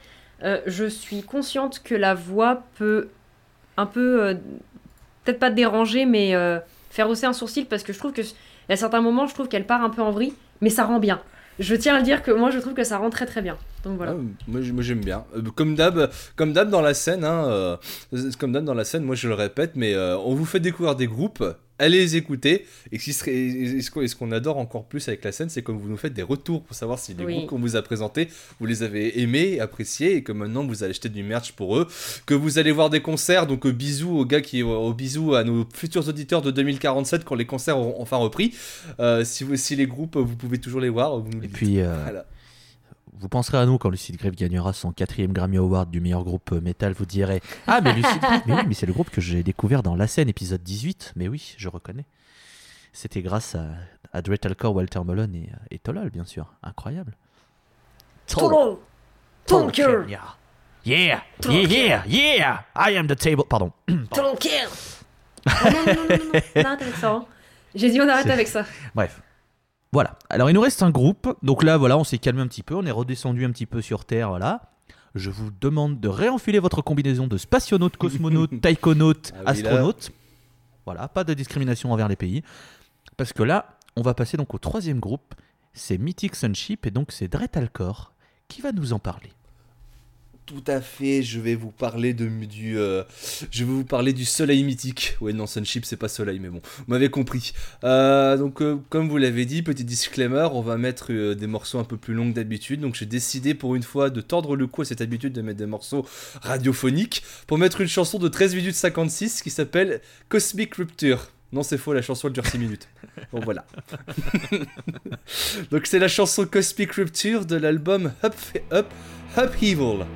euh, je suis consciente que la voix peut un peu, euh, peut-être pas déranger, mais euh, faire hausser un sourcil parce que je trouve que, à certains moments, je trouve qu'elle part un peu en vrille, mais ça rend bien. Je tiens à le dire que moi, je trouve que ça rend très très bien. Donc voilà. Ah, moi, j'aime bien. Euh, comme d'hab, comme d'hab dans la scène, hein, euh, comme d'hab dans la scène, moi je le répète, mais euh, on vous fait découvrir des groupes, allez les écouter. Et, ce qu'on adore encore plus avec la scène, c'est comme vous nous faites des retours pour savoir si les Oui. groupes qu'on vous a présentés, vous les avez aimés, appréciés, et que maintenant vous allez acheter du merch pour eux, que vous allez voir des concerts. Donc euh, bisous aux gars qui, aux bisous à nos futurs auditeurs de 2047 quand les concerts auront enfin repris. Euh, si, vous, si les groupes, vous pouvez toujours les voir. Vous nous Et dites. puis, euh, Voilà. Vous penserez à nous quand Lucid Grave gagnera son quatrième Grammy Award du meilleur groupe euh, metal. Vous direz Ah, mais Lucid Grave, mais oui, mais c'est le groupe que j'ai découvert dans La scène épisode 18. Mais oui, je reconnais. C'était grâce à, à Dretalcore, Walter Mullen et, et Tolol, bien sûr. Incroyable. Tolol Tonker Yeah. Yeah, yeah, yeah, I am the table. Pardon. Tonker Oh, Non, non, non, non, non, non. on arrête avec ça. hein. J'ai dit on arrête C'est- avec ça. Bref. Voilà. Alors, il nous reste un groupe. Donc là, voilà, on s'est calmé un petit peu. On est redescendu un petit peu sur Terre. Voilà. Je vous demande de réenfiler votre combinaison de spationaute, cosmonaute, taïkonaute, Ah oui, là. astronaute. Voilà, pas de discrimination envers les pays. Parce que là, on va passer donc au troisième groupe. C'est Mythic Sunship et donc c'est Dretalcore qui va nous en parler. Tout à fait, je vais vous parler de, du, euh, je vais vous parler du soleil mythique. Ouais, non, Sunship, c'est pas soleil, mais bon, vous m'avez compris. Euh, donc, euh, comme vous l'avez dit, petit disclaimer, on va mettre des morceaux un peu plus longs que d'habitude. Donc, j'ai décidé pour une fois de tordre le cou à cette habitude de mettre des morceaux radiophoniques pour mettre une chanson de 13 minutes 56 qui s'appelle Cosmic Rupture. Non, c'est faux, la chanson elle dure 6 minutes. Bon, voilà. donc, c'est la chanson Cosmic Rupture de l'album Up, Up, Upheaval.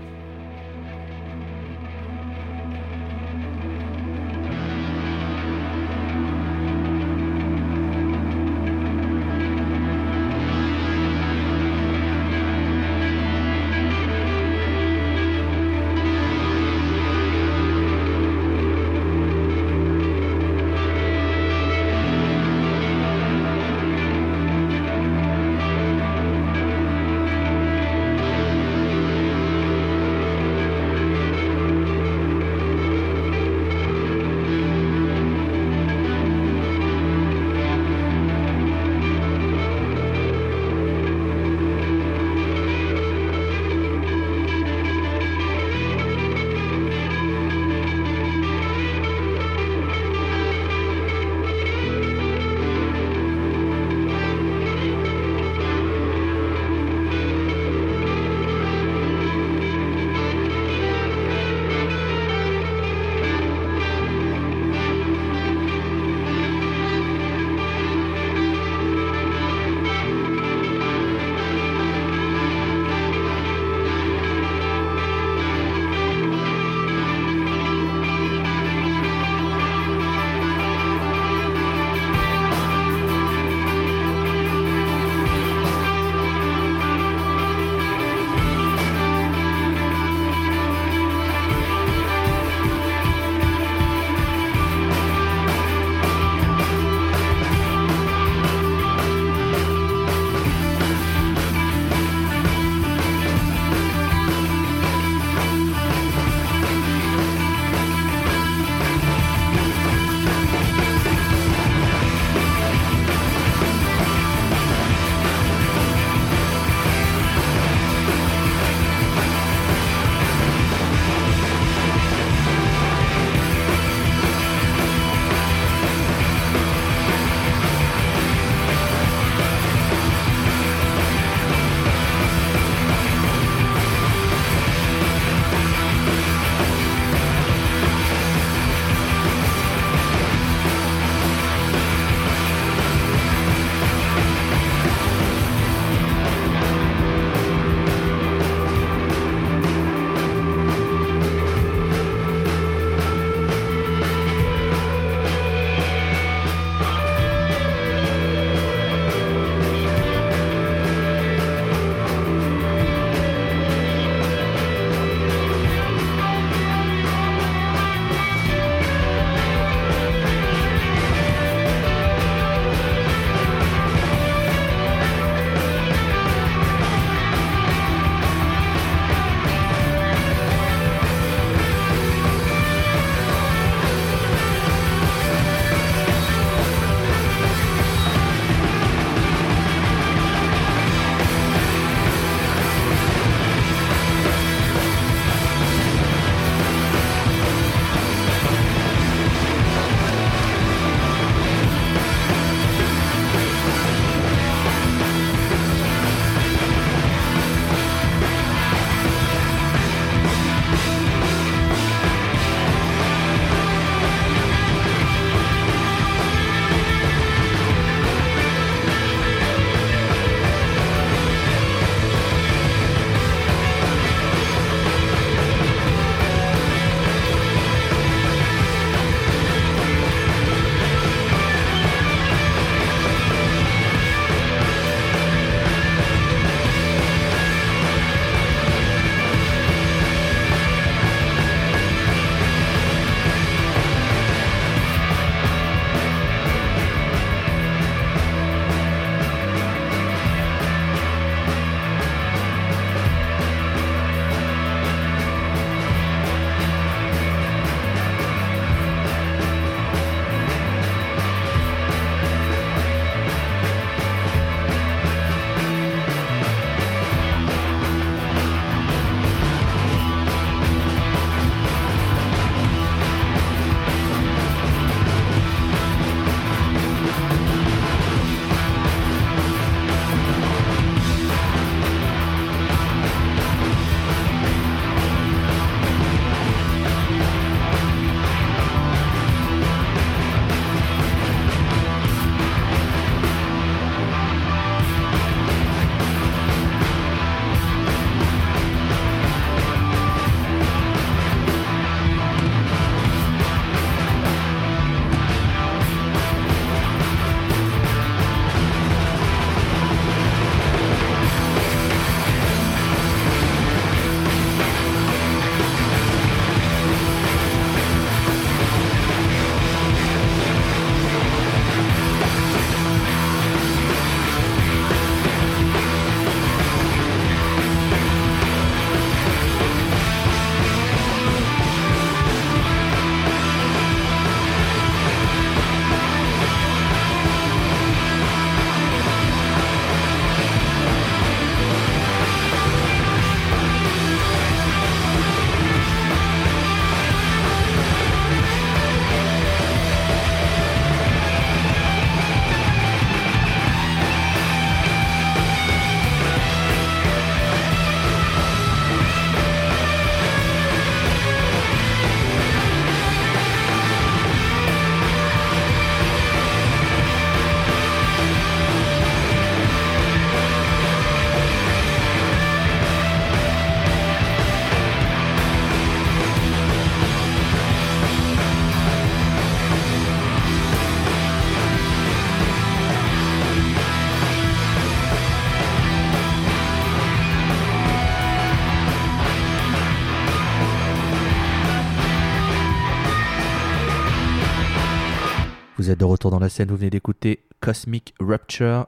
Êtes de retour dans la scène, vous venez d'écouter Cosmic Rupture.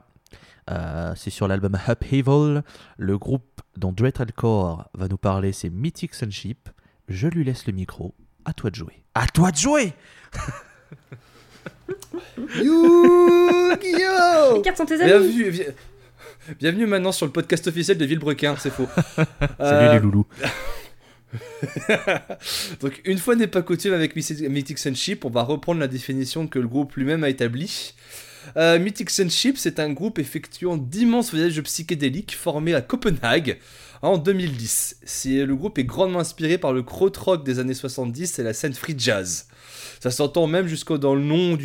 Euh, c'est sur l'album Upheaval. Le groupe dont Dreadcore va nous parler, c'est Mythic Sunship. Je lui laisse le micro. À toi de jouer. À toi de jouer Les cartes sont tes amis. Bienvenue, vi- bienvenue maintenant sur le podcast officiel de Villebrequin, c'est faux. Salut Euh, les loulous. Donc, une fois n'est pas coutume avec Mythic Sunship, on va reprendre la définition que le groupe lui-même a établie. Euh, Mythic Sunship, c'est un groupe effectuant d'immenses voyages psychédéliques formé à Copenhague en 2010. C'est- Le groupe est grandement inspiré par le krautrock des années 70 et la scène free jazz. Ça s'entend même jusqu'au dans le nom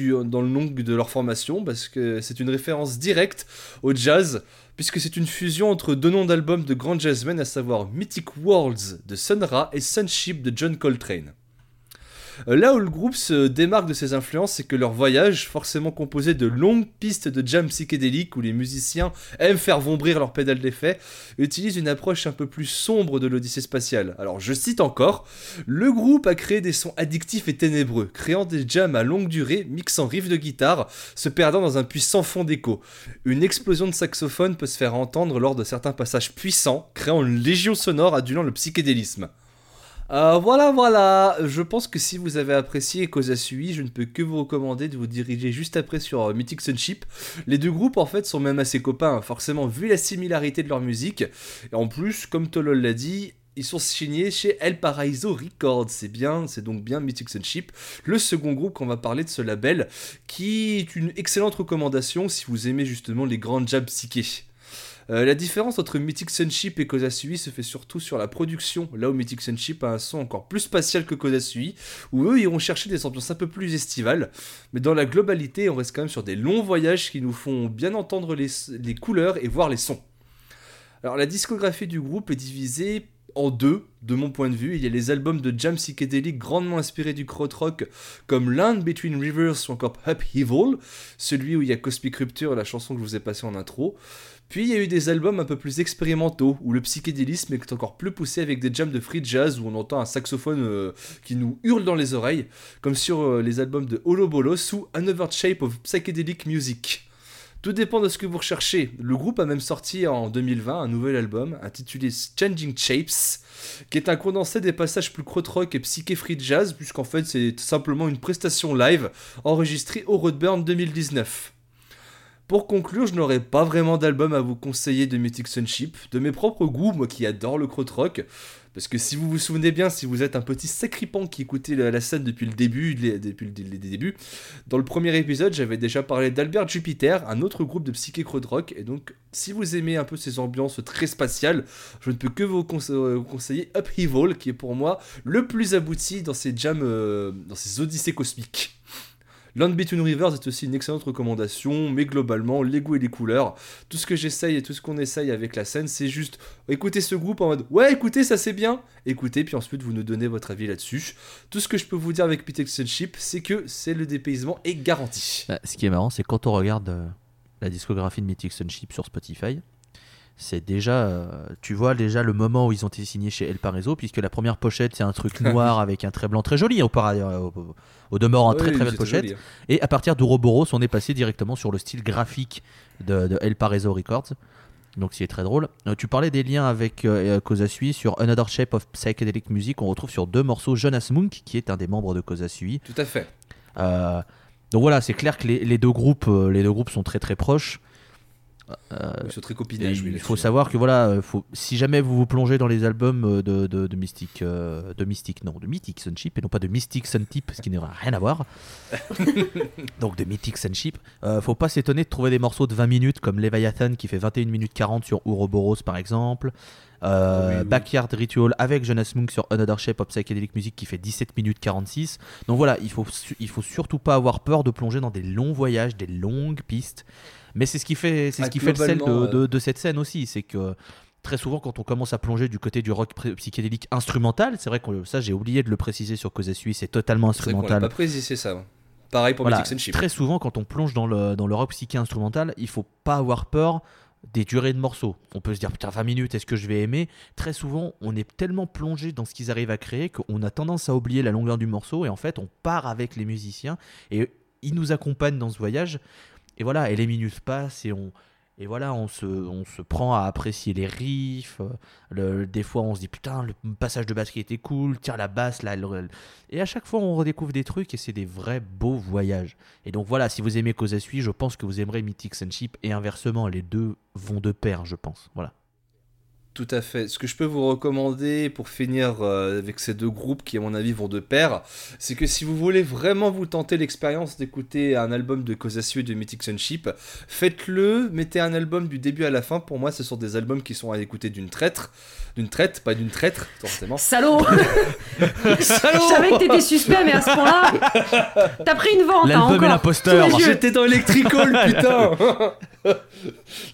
nom de leur formation parce que c'est une référence directe au jazz puisque c'est une fusion entre deux noms d'albums de grands jazzmen à savoir Mythic Worlds de Sun Ra et Sunship de John Coltrane. Euh, Là où le groupe se démarque de ses influences, c'est que leur voyage, forcément composé de longues pistes de jam psychédéliques où les musiciens aiment faire vombrir leurs pédales d'effet, utilise une approche un peu plus sombre de l'Odyssée spatiale. Alors je cite encore, le groupe a créé des sons addictifs et ténébreux, créant des jams à longue durée, mixant riffs de guitare, se perdant dans un puissant fond d'écho. Une explosion de saxophone peut se faire entendre lors de certains passages puissants, créant une légion sonore adulant le psychédélisme. Euh, voilà, voilà. Je pense que si vous avez apprécié Cosa Sui, je ne peux que vous recommander de vous diriger juste après sur euh, Mythic Sunship. Les deux groupes, en fait, sont même assez copains, hein, forcément, vu la similarité de leur musique. Et en plus, comme Tolol l'a dit, ils sont signés chez El Paraiso Records. C'est bien, c'est donc bien Mythic Sunship, le second groupe qu'on va parler de ce label, qui est une excellente recommandation si vous aimez justement les grandes jabs psychés. Euh, la différence entre Mythic Sunship et Kozasui se fait surtout sur la production, là où Mythic Sunship a un son encore plus spatial que Kozasui, où eux iront chercher des ambiances un peu plus estivales, mais dans la globalité, on reste quand même sur des longs voyages qui nous font bien entendre les, couleurs et voir les sons. Alors la discographie du groupe est divisée en deux, de mon point de vue. Il y a les albums de jam psychédéliques grandement inspirés du krautrock, comme Land Between Rivers ou encore Upheaval, celui où il y a Cosmic Rupture, la chanson que je vous ai passée en intro. Puis il y a eu des albums un peu plus expérimentaux, où le psychédélisme est encore plus poussé avec des jams de free jazz, où on entend un saxophone euh, qui nous hurle dans les oreilles, comme sur euh, les albums de Holobolos ou Another Shape of Psychedelic Music. Tout dépend de ce que vous recherchez. Le groupe a même sorti en 2020 un nouvel album intitulé Changing Shapes, qui est un condensé des passages plus krautrock et psyché free jazz, puisqu'en fait c'est simplement une prestation live enregistrée au Roadburn 2019. Pour conclure, je n'aurai pas vraiment d'album à vous conseiller de Mythic Sunship, de mes propres goûts, moi qui adore le krautrock, parce que si vous vous souvenez bien, si vous êtes un petit sacripant qui écoutait la, scène depuis le début, depuis le, les dans le premier épisode, j'avais déjà parlé d'Albert Jupiter, un autre groupe de psyché krautrock, et donc si vous aimez un peu ces ambiances très spatiales, je ne peux que vous euh, conseiller Upheaval, qui est pour moi le plus abouti dans ces jams, euh, dans ces odyssées cosmiques. Land Between Rivers est aussi une excellente recommandation, mais globalement, les goûts et les couleurs, tout ce que j'essaye et tout ce qu'on essaye avec la scène, c'est juste écouter ce groupe en mode ouais, écoutez, ça c'est bien, écoutez, puis ensuite vous nous donnez votre avis là-dessus. Tout ce que je peux vous dire avec Pitex Sunship, c'est que c'est le dépaysement est garanti. Bah, ce qui est marrant, c'est quand on regarde euh, la discographie de Mythic Sunship sur Spotify, c'est déjà, euh, tu vois déjà le moment où ils ont été signés chez El Paraiso, puisque la première pochette c'est un truc noir avec un trait blanc très joli, au, par- euh, au, au demeurant, très Ouais, très belle c'était pochette. joli, hein. Et à partir d'Ouroboros, on est passé directement sur le style graphique de, de El Paraiso Records. Donc c'est très drôle. Euh, tu parlais des liens avec euh, Kozasui sur Another Shape of Psychedelic Music. On retrouve sur deux morceaux Jonas Munk, qui est un des membres de Kozasui. Tout à fait. Donc voilà, c'est clair que les, les deux groupes, les deux groupes sont très très proches. Euh, Ils sont très et copinage, oui, il faut savoir que voilà, euh, faut, si jamais vous vous plongez dans les albums euh, de, de, de Mystic, euh, de Mystic, non, de Mythic Sunship et non pas de Mystic Suntip, ce qui n'aura rien à voir. Donc de Mythic Sunship, euh, faut pas s'étonner de trouver des morceaux de 20 minutes comme Leviathan qui fait 21 minutes 40 sur Ouroboros par exemple. Euh, Oui, oui. Backyard Ritual avec Jonas Munk sur Another Shape of Psychedelic Music qui fait 17 minutes 46. Donc voilà, il faut, il faut surtout pas avoir peur de plonger dans des longs voyages, des longues pistes. Mais c'est ce qui fait, c'est Ah, ce qui fait le sel de, globalement, de- de cette scène aussi, c'est que très souvent quand on commence à plonger du côté du rock psychédélique instrumental, c'est vrai que ça j'ai oublié de le préciser sur c'est totalement C'est l'a instrumental. pas précisé ça. hein. Pareil pour Voilà, Sunship. très souvent quand on plonge dans le, dans le rock psyché instrumental, il faut pas avoir peur des durées de morceaux. On peut se dire putain 20 minutes, est-ce que je vais aimer? Très souvent, on est tellement plongé dans ce qu'ils arrivent à créer qu'on a tendance à oublier la longueur du morceau et en fait, on part avec les musiciens et ils nous accompagnent dans ce voyage. Et voilà, et les minutes passent et on, et voilà, on se, on se prend à apprécier les riffs. Le, des fois, on se dit putain, le passage de basket était cool. Tiens, la basse, là. Et à chaque fois, on redécouvre des trucs et c'est des vrais beaux voyages. Et donc voilà, si vous aimez Kozasui, je pense que vous aimerez Mythic Sunship. Et inversement, les deux vont de pair, je pense. Voilà. Tout à fait. Ce que je peux vous recommander pour finir euh, avec ces deux groupes qui, à mon avis, vont de pair, c'est que si vous voulez vraiment vous tenter l'expérience d'écouter un album de Kozasu et de Mythic Sunship, faites-le, mettez un album du début à la fin. Pour moi, ce sont des albums qui sont à écouter d'une traître. D'une traite, pas d'une traître, forcément. Salaud Je savais que t'étais suspect, mais à ce point-là, t'as pris une vente, hein, L'album et l'imposteur. J'étais dans Electrical, putain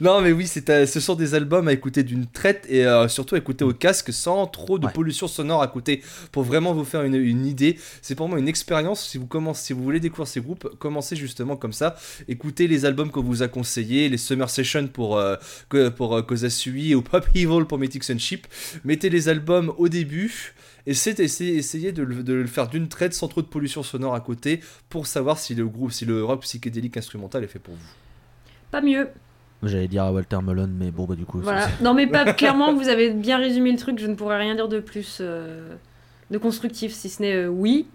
Non, mais oui, c'est, ce sont des albums à écouter d'une traite et euh, surtout écouter au casque sans trop de pollution sonore à côté pour vraiment vous faire une, une idée. C'est pour moi une expérience. Si vous, commencez, si vous voulez découvrir ces groupes, commencez justement comme ça. Écoutez les albums qu'on vous a conseillés, les Summer Sessions pour, euh, pour euh, Kozasui ou Pop Evil pour Mythic Sunship. Mettez les albums au début. Essayez, essayez, de, le, de, le faire d'une traite sans trop de pollution sonore à côté pour savoir si le groupe, si le rock psychédélique instrumental est fait pour vous. Pas mieux. J'allais dire à Walter Mullen, mais bon, bah du coup. Voilà. Non, mais pas clairement, vous avez bien résumé le truc. Je ne pourrais rien dire de plus euh, de constructif, si ce n'est euh, oui.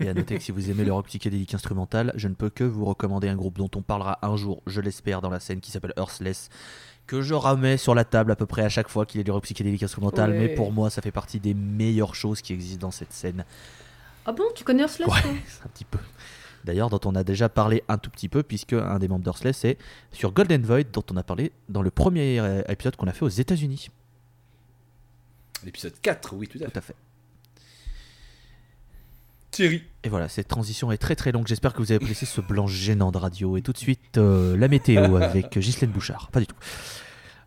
Et à noter que si vous aimez le rock psychédélique instrumental, je ne peux que vous recommander un groupe dont on parlera un jour, je l'espère, dans la scène qui s'appelle Earthless, que je ramais sur la table à peu près à chaque fois qu'il y a du rock psychédélique instrumental, Ouais. mais pour moi, ça fait partie des meilleures choses qui existent dans cette scène. Ah bon, tu connais Earthless Ouais, un petit peu. D'ailleurs, dont on a déjà parlé un tout petit peu, puisque un des membres d'Earthless est sur Golden Void, dont on a parlé dans le premier euh, épisode qu'on a fait aux États-Unis. L'épisode 4, oui, tout à fait. Tout à fait. Thierry. Et voilà, cette transition est très très longue. J'espère que vous avez apprécié ce blanc gênant de radio. Et tout de suite, euh, la météo avec Ghislaine Bouchard. Pas du tout.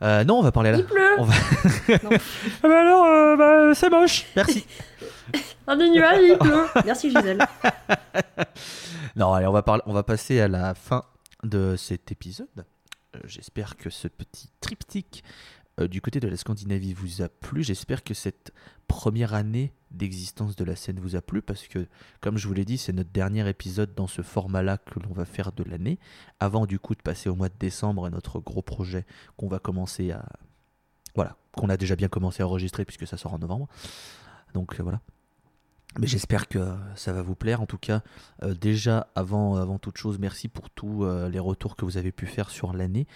Euh, non, on va parler là. Il pleut On va... Non. Ah bah alors, euh, bah, c'est moche. Merci. Un des nuages, il pleut Merci Gisèle. non, allez, on va, parler, on va passer à la fin de cet épisode. Euh, J'espère que ce petit triptyque euh, du côté de la Scandinavie vous a plu. J'espère que cette première année d'existence de la scène vous a plu parce que, comme je vous l'ai dit, c'est notre dernier épisode dans ce format-là que l'on va faire de l'année. Avant, du coup, de passer au mois de décembre et notre gros projet qu'on va commencer à. Voilà, qu'on a déjà bien commencé à enregistrer puisque ça sort en novembre. Donc euh, voilà. Mais j'espère que euh, ça va vous plaire. En tout cas, euh, déjà, avant, avant toute chose, merci pour tous euh, les retours que vous avez pu faire sur l'année.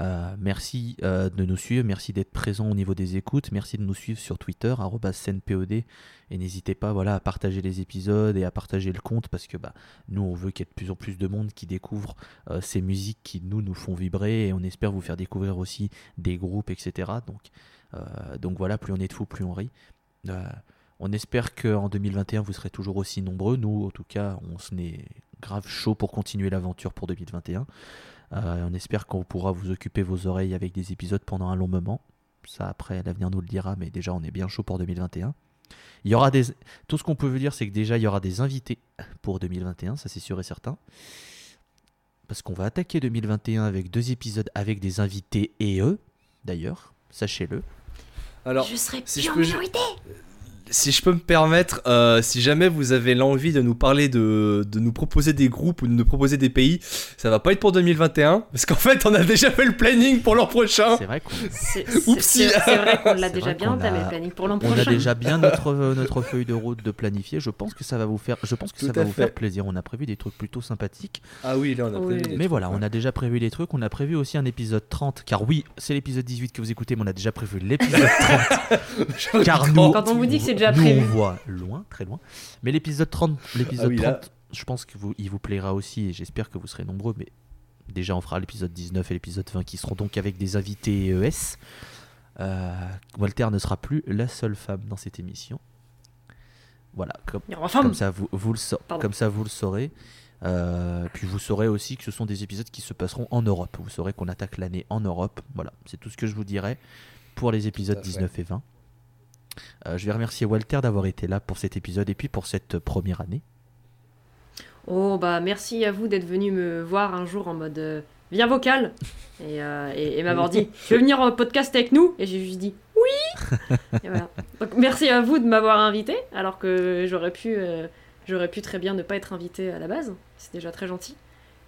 Euh, merci euh, de nous suivre, merci d'être présent au niveau des écoutes, merci de nous suivre sur Twitter, @scènepod, et n'hésitez pas voilà, à partager les épisodes et à partager le compte parce que bah, nous, on veut qu'il y ait de plus en plus de monde qui découvre euh, ces musiques qui nous, nous font vibrer et on espère vous faire découvrir aussi des groupes, etc. Donc, euh, donc voilà, plus on est de fous, plus on rit. On espère qu'en 2021, vous serez toujours aussi nombreux. Nous, en tout cas, on se est grave chaud pour continuer l'aventure pour 2021. Euh, on espère qu'on pourra vous occuper vos oreilles avec des épisodes pendant un long moment. Ça, après, l'avenir nous le dira, mais déjà, on est bien chaud pour 2021. Il y aura des... Tout ce qu'on peut vous dire, c'est que déjà, il y aura des invités pour 2021, ça c'est sûr et certain. Parce qu'on va attaquer 2021 avec deux épisodes avec des invités et eux, d'ailleurs, sachez-le. Alors, je serai si plus je en peux- majorité si je peux me permettre, euh, si jamais vous avez l'envie de nous parler de, de nous proposer des groupes ou de nous proposer des pays, ça va pas être pour 2021, parce qu'en fait on a déjà fait le planning pour l'an prochain. C'est vrai qu'on C'est vrai qu'on l'a déjà bien entamé a- le planning pour l'an On a prochain. déjà bien notre, euh, notre feuille de route de planifier. Je pense que ça va vous faire, je pense que ça va vous faire plaisir. On a prévu des trucs plutôt sympathiques. Ah oui, là on a Oui. prévu des Mais trucs, voilà, ouais. on a déjà prévu des trucs. On a prévu aussi un épisode 30. Car oui, c'est l'épisode 18 que vous écoutez, mais on a déjà prévu l'épisode 30. car nous, Quand on vous dit que c'est déjà nous, on voit loin, très loin. Mais l'épisode 30, l'épisode Ah oui, là. 30, je pense que vous, il vous plaira aussi et j'espère que vous serez nombreux. Mais déjà, on fera l'épisode 19 et l'épisode 20 qui seront donc avec des invités ES. Euh, Walter ne sera plus la seule femme dans cette émission. Voilà, comme, ça, vous, vous le, sa- Pardon. comme ça, vous le saurez. Euh, puis vous saurez aussi que ce sont des épisodes qui se passeront en Europe. Vous saurez qu'on attaque l'année en Europe. Voilà, c'est tout ce que je vous dirai pour les épisodes à fait. 19 et 20. Euh, je vais remercier Walter d'avoir été là pour cet épisode et puis pour cette première année. Oh bah merci à vous d'être venu me voir un jour en mode euh, viens vocal et, euh, et, et m'avoir dit tu veux venir en podcast avec nous? Et j'ai juste dit oui et voilà. Donc merci à vous de m'avoir invité alors que j'aurais pu euh, J'aurais pu très bien ne pas être invité à la base, c'est déjà très gentil.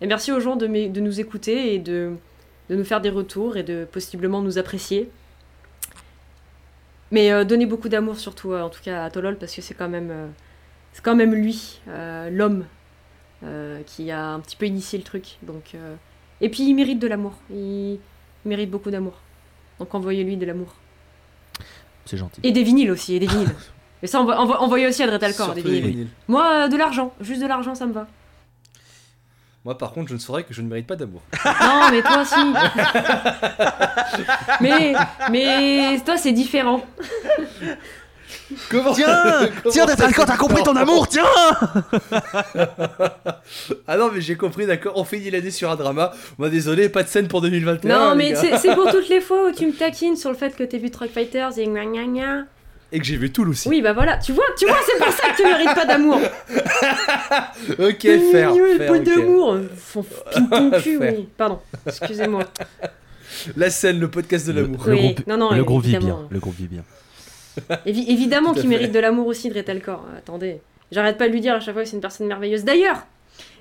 Et merci aux gens de, nous écouter et de, de nous faire des retours et de possiblement nous apprécier. Mais euh, donnez beaucoup d'amour surtout, euh, en tout cas à Tolol, parce que c'est quand même, euh, c'est quand même lui, euh, l'homme, euh, qui a un petit peu initié le truc. Donc, euh, Et puis il mérite de l'amour, il, il mérite beaucoup d'amour. Donc envoyez-lui de l'amour. C'est gentil. Et des vinyles aussi, et des vinyles. Et ça, envo- envo- envoyez aussi à Dretalcor, des vinyles. vinyles. Moi, euh, de l'argent, juste de l'argent, ça me va. Moi, par contre, je ne saurais que je ne mérite pas d'amour. Non, mais toi aussi. mais, mais toi, c'est différent. Comment Tiens Tiens, Dretalcor, t'as compris ton amour, tiens Ah non, mais j'ai compris, d'accord. On finit l'année sur un drama. Moi, désolé, pas de scène pour 2021. Non, mais c'est c'est pour toutes les fois où tu me taquines sur le fait que t'as vu Truck Fighters et gna gna gna. Et que j'ai vu Toul aussi. Oui, bah voilà, tu vois, tu vois, c'est pour ça que tu mérites pas d'amour. Ok, faire. Faire, pas d'amour. Font pine ton cul, oui. Pardon, excusez-moi. La scène, le podcast de Le- l'amour. Le Oui, groupe, non, non, le groupe vit évidemment. bien. Le groupe vit bien. Évi- évidemment qu'il mérite de l'amour aussi, Dretelcore. Attendez, j'arrête pas de lui dire à chaque fois que c'est une personne merveilleuse. D'ailleurs,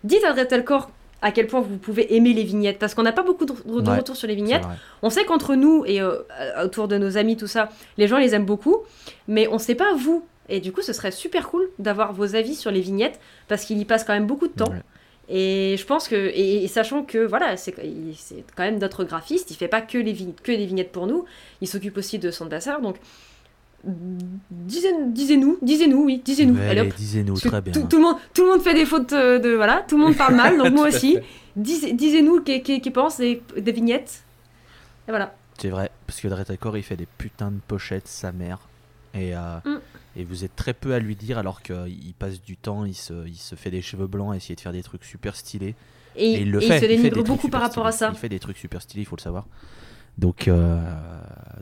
dites à Dretelcore à quel point vous pouvez aimer les vignettes, parce qu'on n'a pas beaucoup de, de Ouais, retours sur les vignettes. On sait qu'entre nous et euh, euh, autour de nos amis, tout ça, les gens les aiment beaucoup, mais on sait pas vous. Et du coup, ce serait super cool d'avoir vos avis sur les vignettes, parce qu'il y passe quand même beaucoup de temps. Ouais. Et je pense que, et, et sachant que voilà, c'est quand même notre graphiste, il fait pas que, les que des vignettes pour nous, il s'occupe aussi de son bassin, donc disez- disez-nous, disez-nous, oui, disez-nous. Disez-nous, très bien. Tout, tout le monde, tout le monde fait des fautes euh, de, voilà, tout le monde parle mal, donc moi aussi. fait. Dis- Disez-nous qui, qui, qui pense des, des vignettes. Et voilà. C'est vrai, parce que Dretalcor, il fait des putains de pochettes, sa mère. Et, euh, Mm. et vous êtes très peu à lui dire, alors qu'il passe du temps, il se, il se fait des cheveux blancs, à essayer de faire des trucs super stylés. Et, Et il le et fait. se il fait des dénigre beaucoup par rapport à ça. Il fait des trucs super stylés, il faut le savoir. Donc, euh,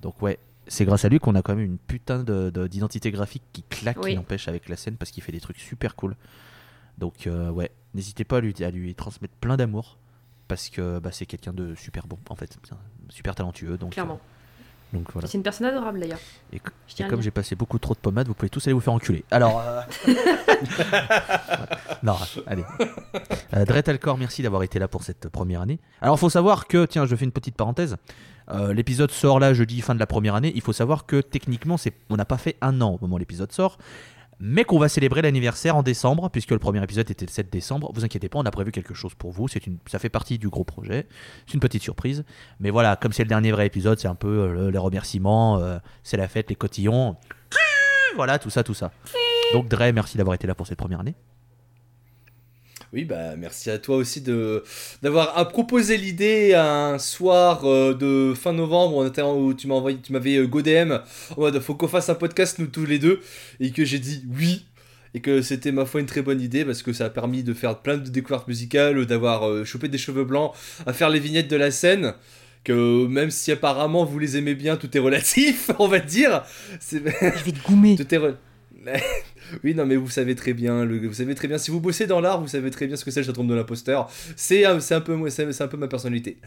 donc ouais, c'est grâce à lui qu'on a quand même une putain de- de- d'identité graphique qui claque, Oui. qui n'empêche avec la scène, parce qu'il fait des trucs super cool. Donc euh, ouais, n'hésitez pas à lui, à lui transmettre plein d'amour, parce que bah, c'est quelqu'un de super bon, en fait, super talentueux. Donc, Clairement. euh, donc voilà. C'est une personne adorable d'ailleurs. Et, comme j'ai passé beaucoup trop de pommade, vous pouvez tous aller vous faire enculer. Alors. euh, non, allez. Euh, Dretalcor, merci d'avoir été là pour cette première année. Alors, faut savoir que, tiens, je fais une petite parenthèse. Euh, l'épisode sort là jeudi, fin de la première année. Il faut savoir que techniquement, c'est, on n'a pas fait un an au moment où l'épisode sort. Mais qu'on va célébrer l'anniversaire en décembre, puisque le premier épisode était le 7 décembre. Vous inquiétez pas, on a prévu quelque chose pour vous. C'est une, ça fait partie du gros projet. C'est une petite surprise. Mais voilà, comme c'est le dernier vrai épisode, c'est un peu euh, les remerciements, euh, c'est la fête, les cotillons. Voilà, tout ça, tout ça. Donc Dre, merci d'avoir été là pour cette première année. Oui, bah merci à toi aussi de d'avoir à proposé l'idée un soir euh, de fin novembre en- où tu m'as envoyé, tu m'avais euh, go DM en mode faut qu'on fasse un podcast nous tous les deux et que j'ai dit oui et que c'était ma foi une très bonne idée parce que ça a permis de faire plein de découvertes musicales, d'avoir euh, chopé des cheveux blancs, à faire les vignettes de la scène. Que même si apparemment vous les aimez bien, tout est relatif, on va dire. C'est... Je vais te goumer. Tout est re- oui, non, mais vous savez très bien, vous savez très bien, si vous bossez dans l'art, vous savez très bien ce que c'est le syndrome de l'imposteur. C'est un, un, peu, un peu ma personnalité.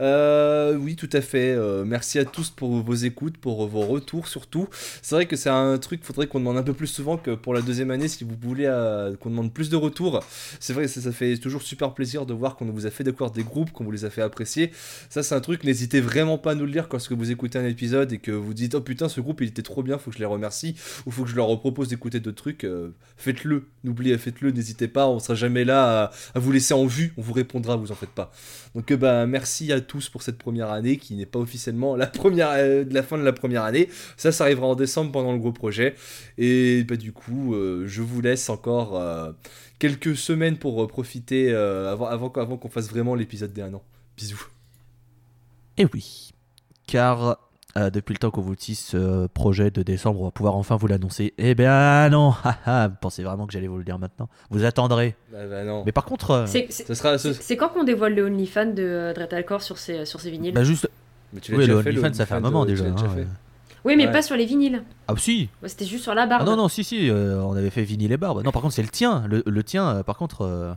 Euh, oui, tout à fait. euh, merci à tous pour vos écoutes, pour vos retours surtout. C'est vrai que c'est un truc, faudrait qu'on demande un peu plus souvent que pour la deuxième année, si vous voulez euh, qu'on demande plus de retours. C'est vrai que ça, ça fait toujours super plaisir de voir qu'on vous a fait découvrir des groupes, qu'on vous les a fait apprécier. Ça, c'est un truc, n'hésitez vraiment pas à nous le dire lorsque vous écoutez un épisode et que vous dites Oh putain, ce groupe il était trop bien, faut que je les remercie, ou faut que je leur propose d'écouter d'autres trucs. Euh, faites-le, n'oubliez, faites-le, n'hésitez pas, on sera jamais là à, vous laisser en vue, on vous répondra, vous en faites pas. Donc, euh, bah, merci à tous pour cette première année qui n'est pas officiellement la première euh, la fin de la première année. Ça, ça arrivera en décembre pendant le gros projet. Et bah, du coup, je vous laisse encore quelques semaines pour profiter avant, avant, qu'on fasse vraiment l'épisode des 1 an. Bisous. Et oui, car euh, depuis le temps qu'on vous tisse ce projet de décembre, on va pouvoir enfin vous l'annoncer. Eh bien non, haha, vous pensez vraiment que j'allais vous le dire maintenant? Vous attendrez. Bah, bah, non. Mais par contre, euh, C'est- Ce quand qu'on dévoile le OnlyFans de euh, sur ses, sur ses vinyles? Bah juste, Mais tu l'as oui, déjà le fait, OnlyFans, ça fait un moment euh, déjà. hein, fait. Oui, mais Ouais. pas sur les vinyles. Ah si C'était juste sur la barbe. Ah non, non, si, si, euh, on avait fait vinyle et barbe. Non, par contre, c'est le tien. Le, le tien, euh, par contre, euh,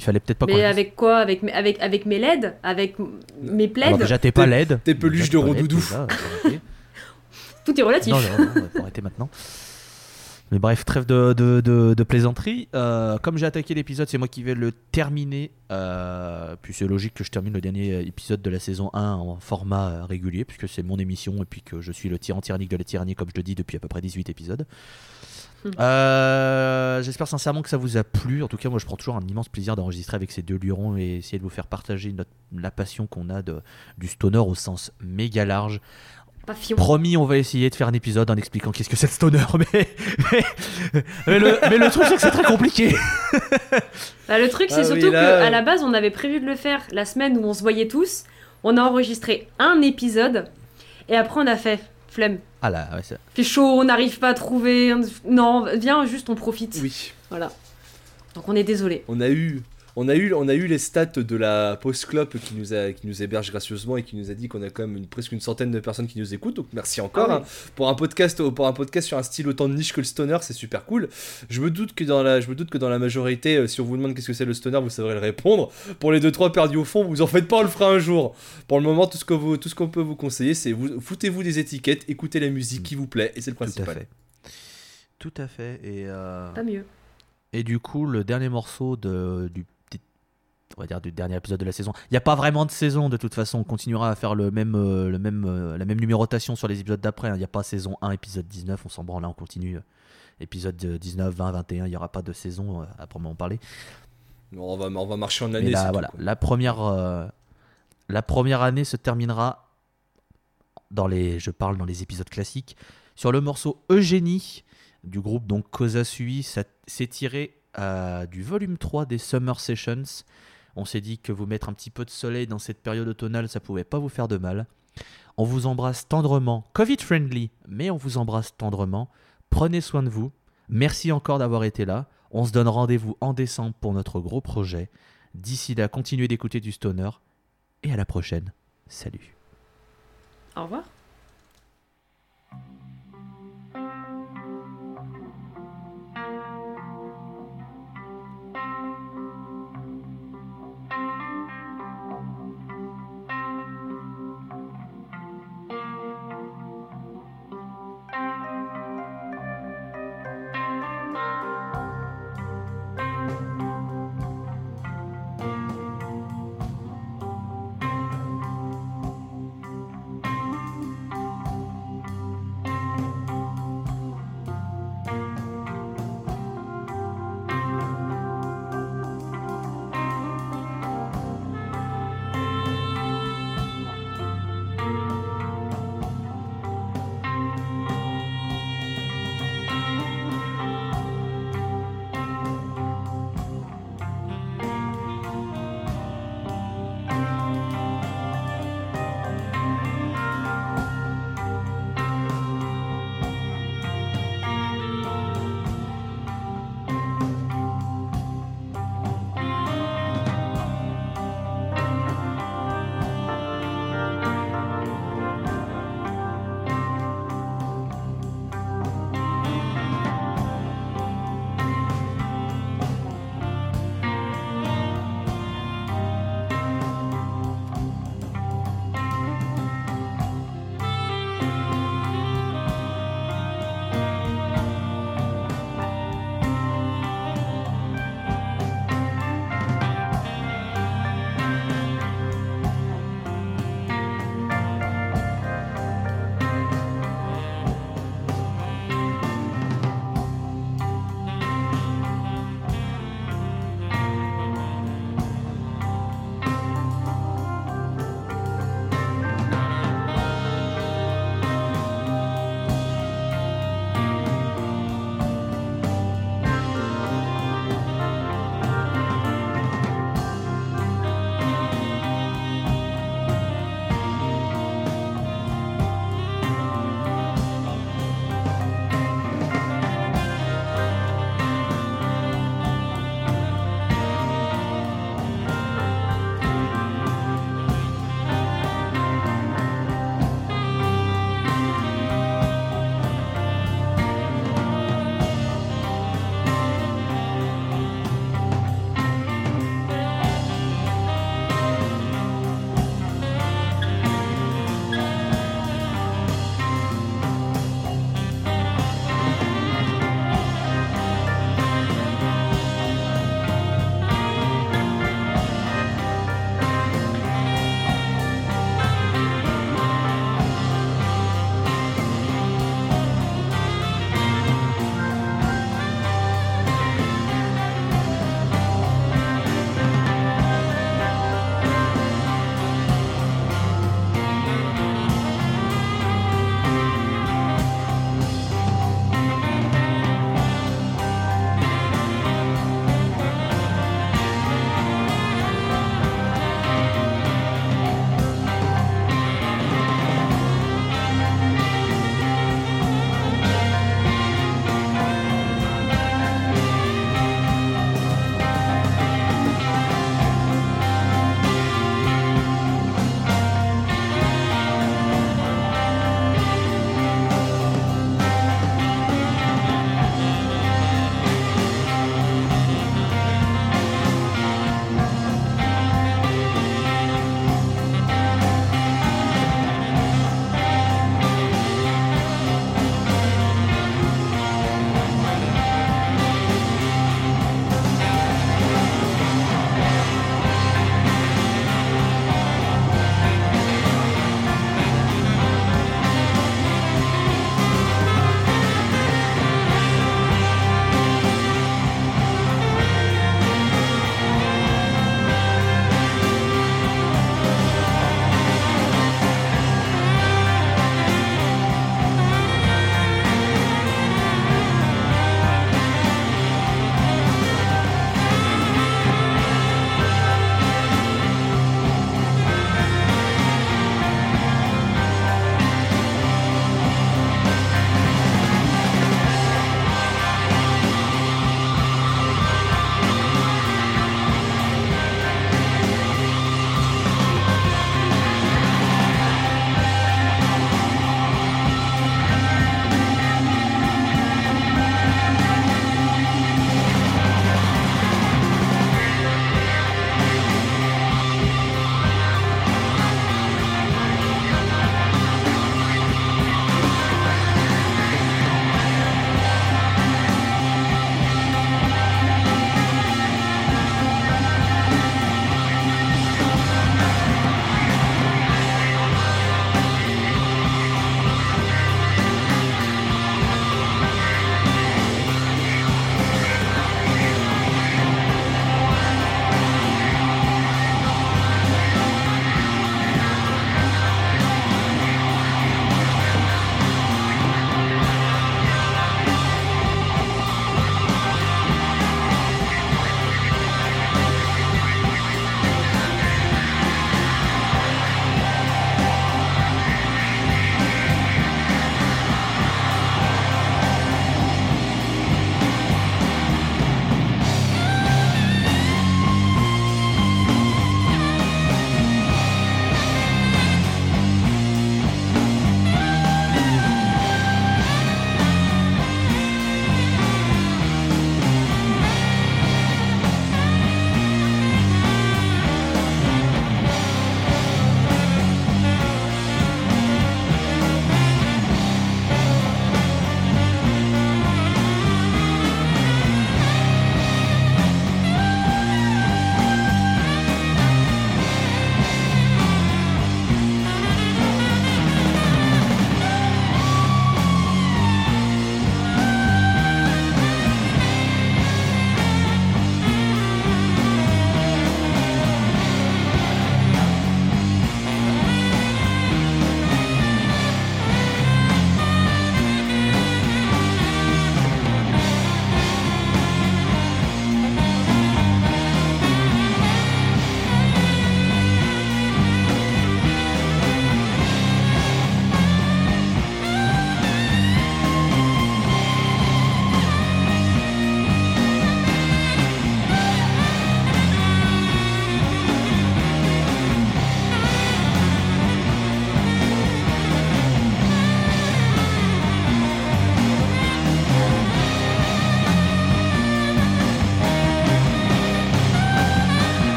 il fallait peut-être pas mais avec quoi? Avec, mes- avec, avec mes LED? Avec mes plaids Alors déjà, t'es pas laide. tes peluches Déjà, de rondoudou. Tout est relatif. Non, non, non, faut arrêter maintenant. Mais bref, trêve de, de, de, de plaisanterie. Euh, comme j'ai attaqué l'épisode, c'est moi qui vais le terminer. Euh, puis c'est logique que je termine le dernier épisode de la saison 1 en format régulier, puisque c'est mon émission et puis que je suis le tyran tyrannique de la tyrannie, comme je le dis depuis à peu près 18 épisodes. Euh, J'espère sincèrement que ça vous a plu. En tout cas, moi, je prends toujours un immense plaisir d'enregistrer avec ces deux lurons et essayer de vous faire partager notre, la passion qu'on a de, du stoner au sens méga large. Pas fion. Promis, on va essayer de faire un épisode en expliquant qu'est-ce que c'est le stoner, mais, mais, mais le, mais le truc c'est que c'est très compliqué. Bah, le truc, c'est Ah oui, surtout là, qu'à la base, on avait prévu de le faire la semaine où on se voyait tous. On a enregistré un épisode et après, on a fait flemme. Ah là, ouais, ça- Fait chaud, on n'arrive pas à trouver. Non, viens, juste on profite. Oui. Voilà. Donc on est désolé. On a eu, on a eu, on a eu les stats de la Post Club qui nous a, qui nous héberge gracieusement et qui nous a dit qu'on a quand même une- presque une centaine de personnes qui nous écoutent. Donc merci encore Ah oui. hein. pour un podcast, pour un podcast sur un style autant de niche que le stoner, c'est super cool. Je me doute que dans la, je me doute que dans la majorité, euh, si on vous demande qu'est-ce que c'est le stoner, vous saurez le répondre. Pour les deux trois perdus au fond, vous en faites pas, on le fera un jour. Pour le moment, tout ce que vous, tout ce qu'on peut vous conseiller, c'est vous foutez-vous des étiquettes, écoutez la musique qui vous plaît et c'est le tout à principal. fait. Tout à fait. Et, euh, Pas mieux. et du coup, le dernier morceau de, du, on va dire du dernier épisode de la saison. Il n'y a pas vraiment de saison de toute façon. On continuera à faire le même, euh, le même, euh, la même numérotation sur les épisodes d'après. hein. Il n'y a pas saison 1, épisode 19. On s'en branle là, on continue. Épisode euh, 19, 20, 21. Il n'y aura pas de saison euh, à proprement parler. On va, on va marcher en année. là, tout, la première, euh, la première année se terminera dans les, je parle dans les épisodes classiques, sur le morceau Eugénie du groupe donc Cosa Sui. Ça- C'est tiré euh, du volume 3 des Summer Sessions. On s'est dit que vous mettre un petit peu de soleil dans cette période automnale, ça pouvait pas vous faire de mal. On vous embrasse tendrement, Covid friendly, mais on vous embrasse tendrement. Prenez soin de vous. Merci encore d'avoir été là. On se donne rendez-vous en décembre pour notre gros projet. D'ici là, continuez d'écouter du stoner. Et à la prochaine. Salut. Au revoir.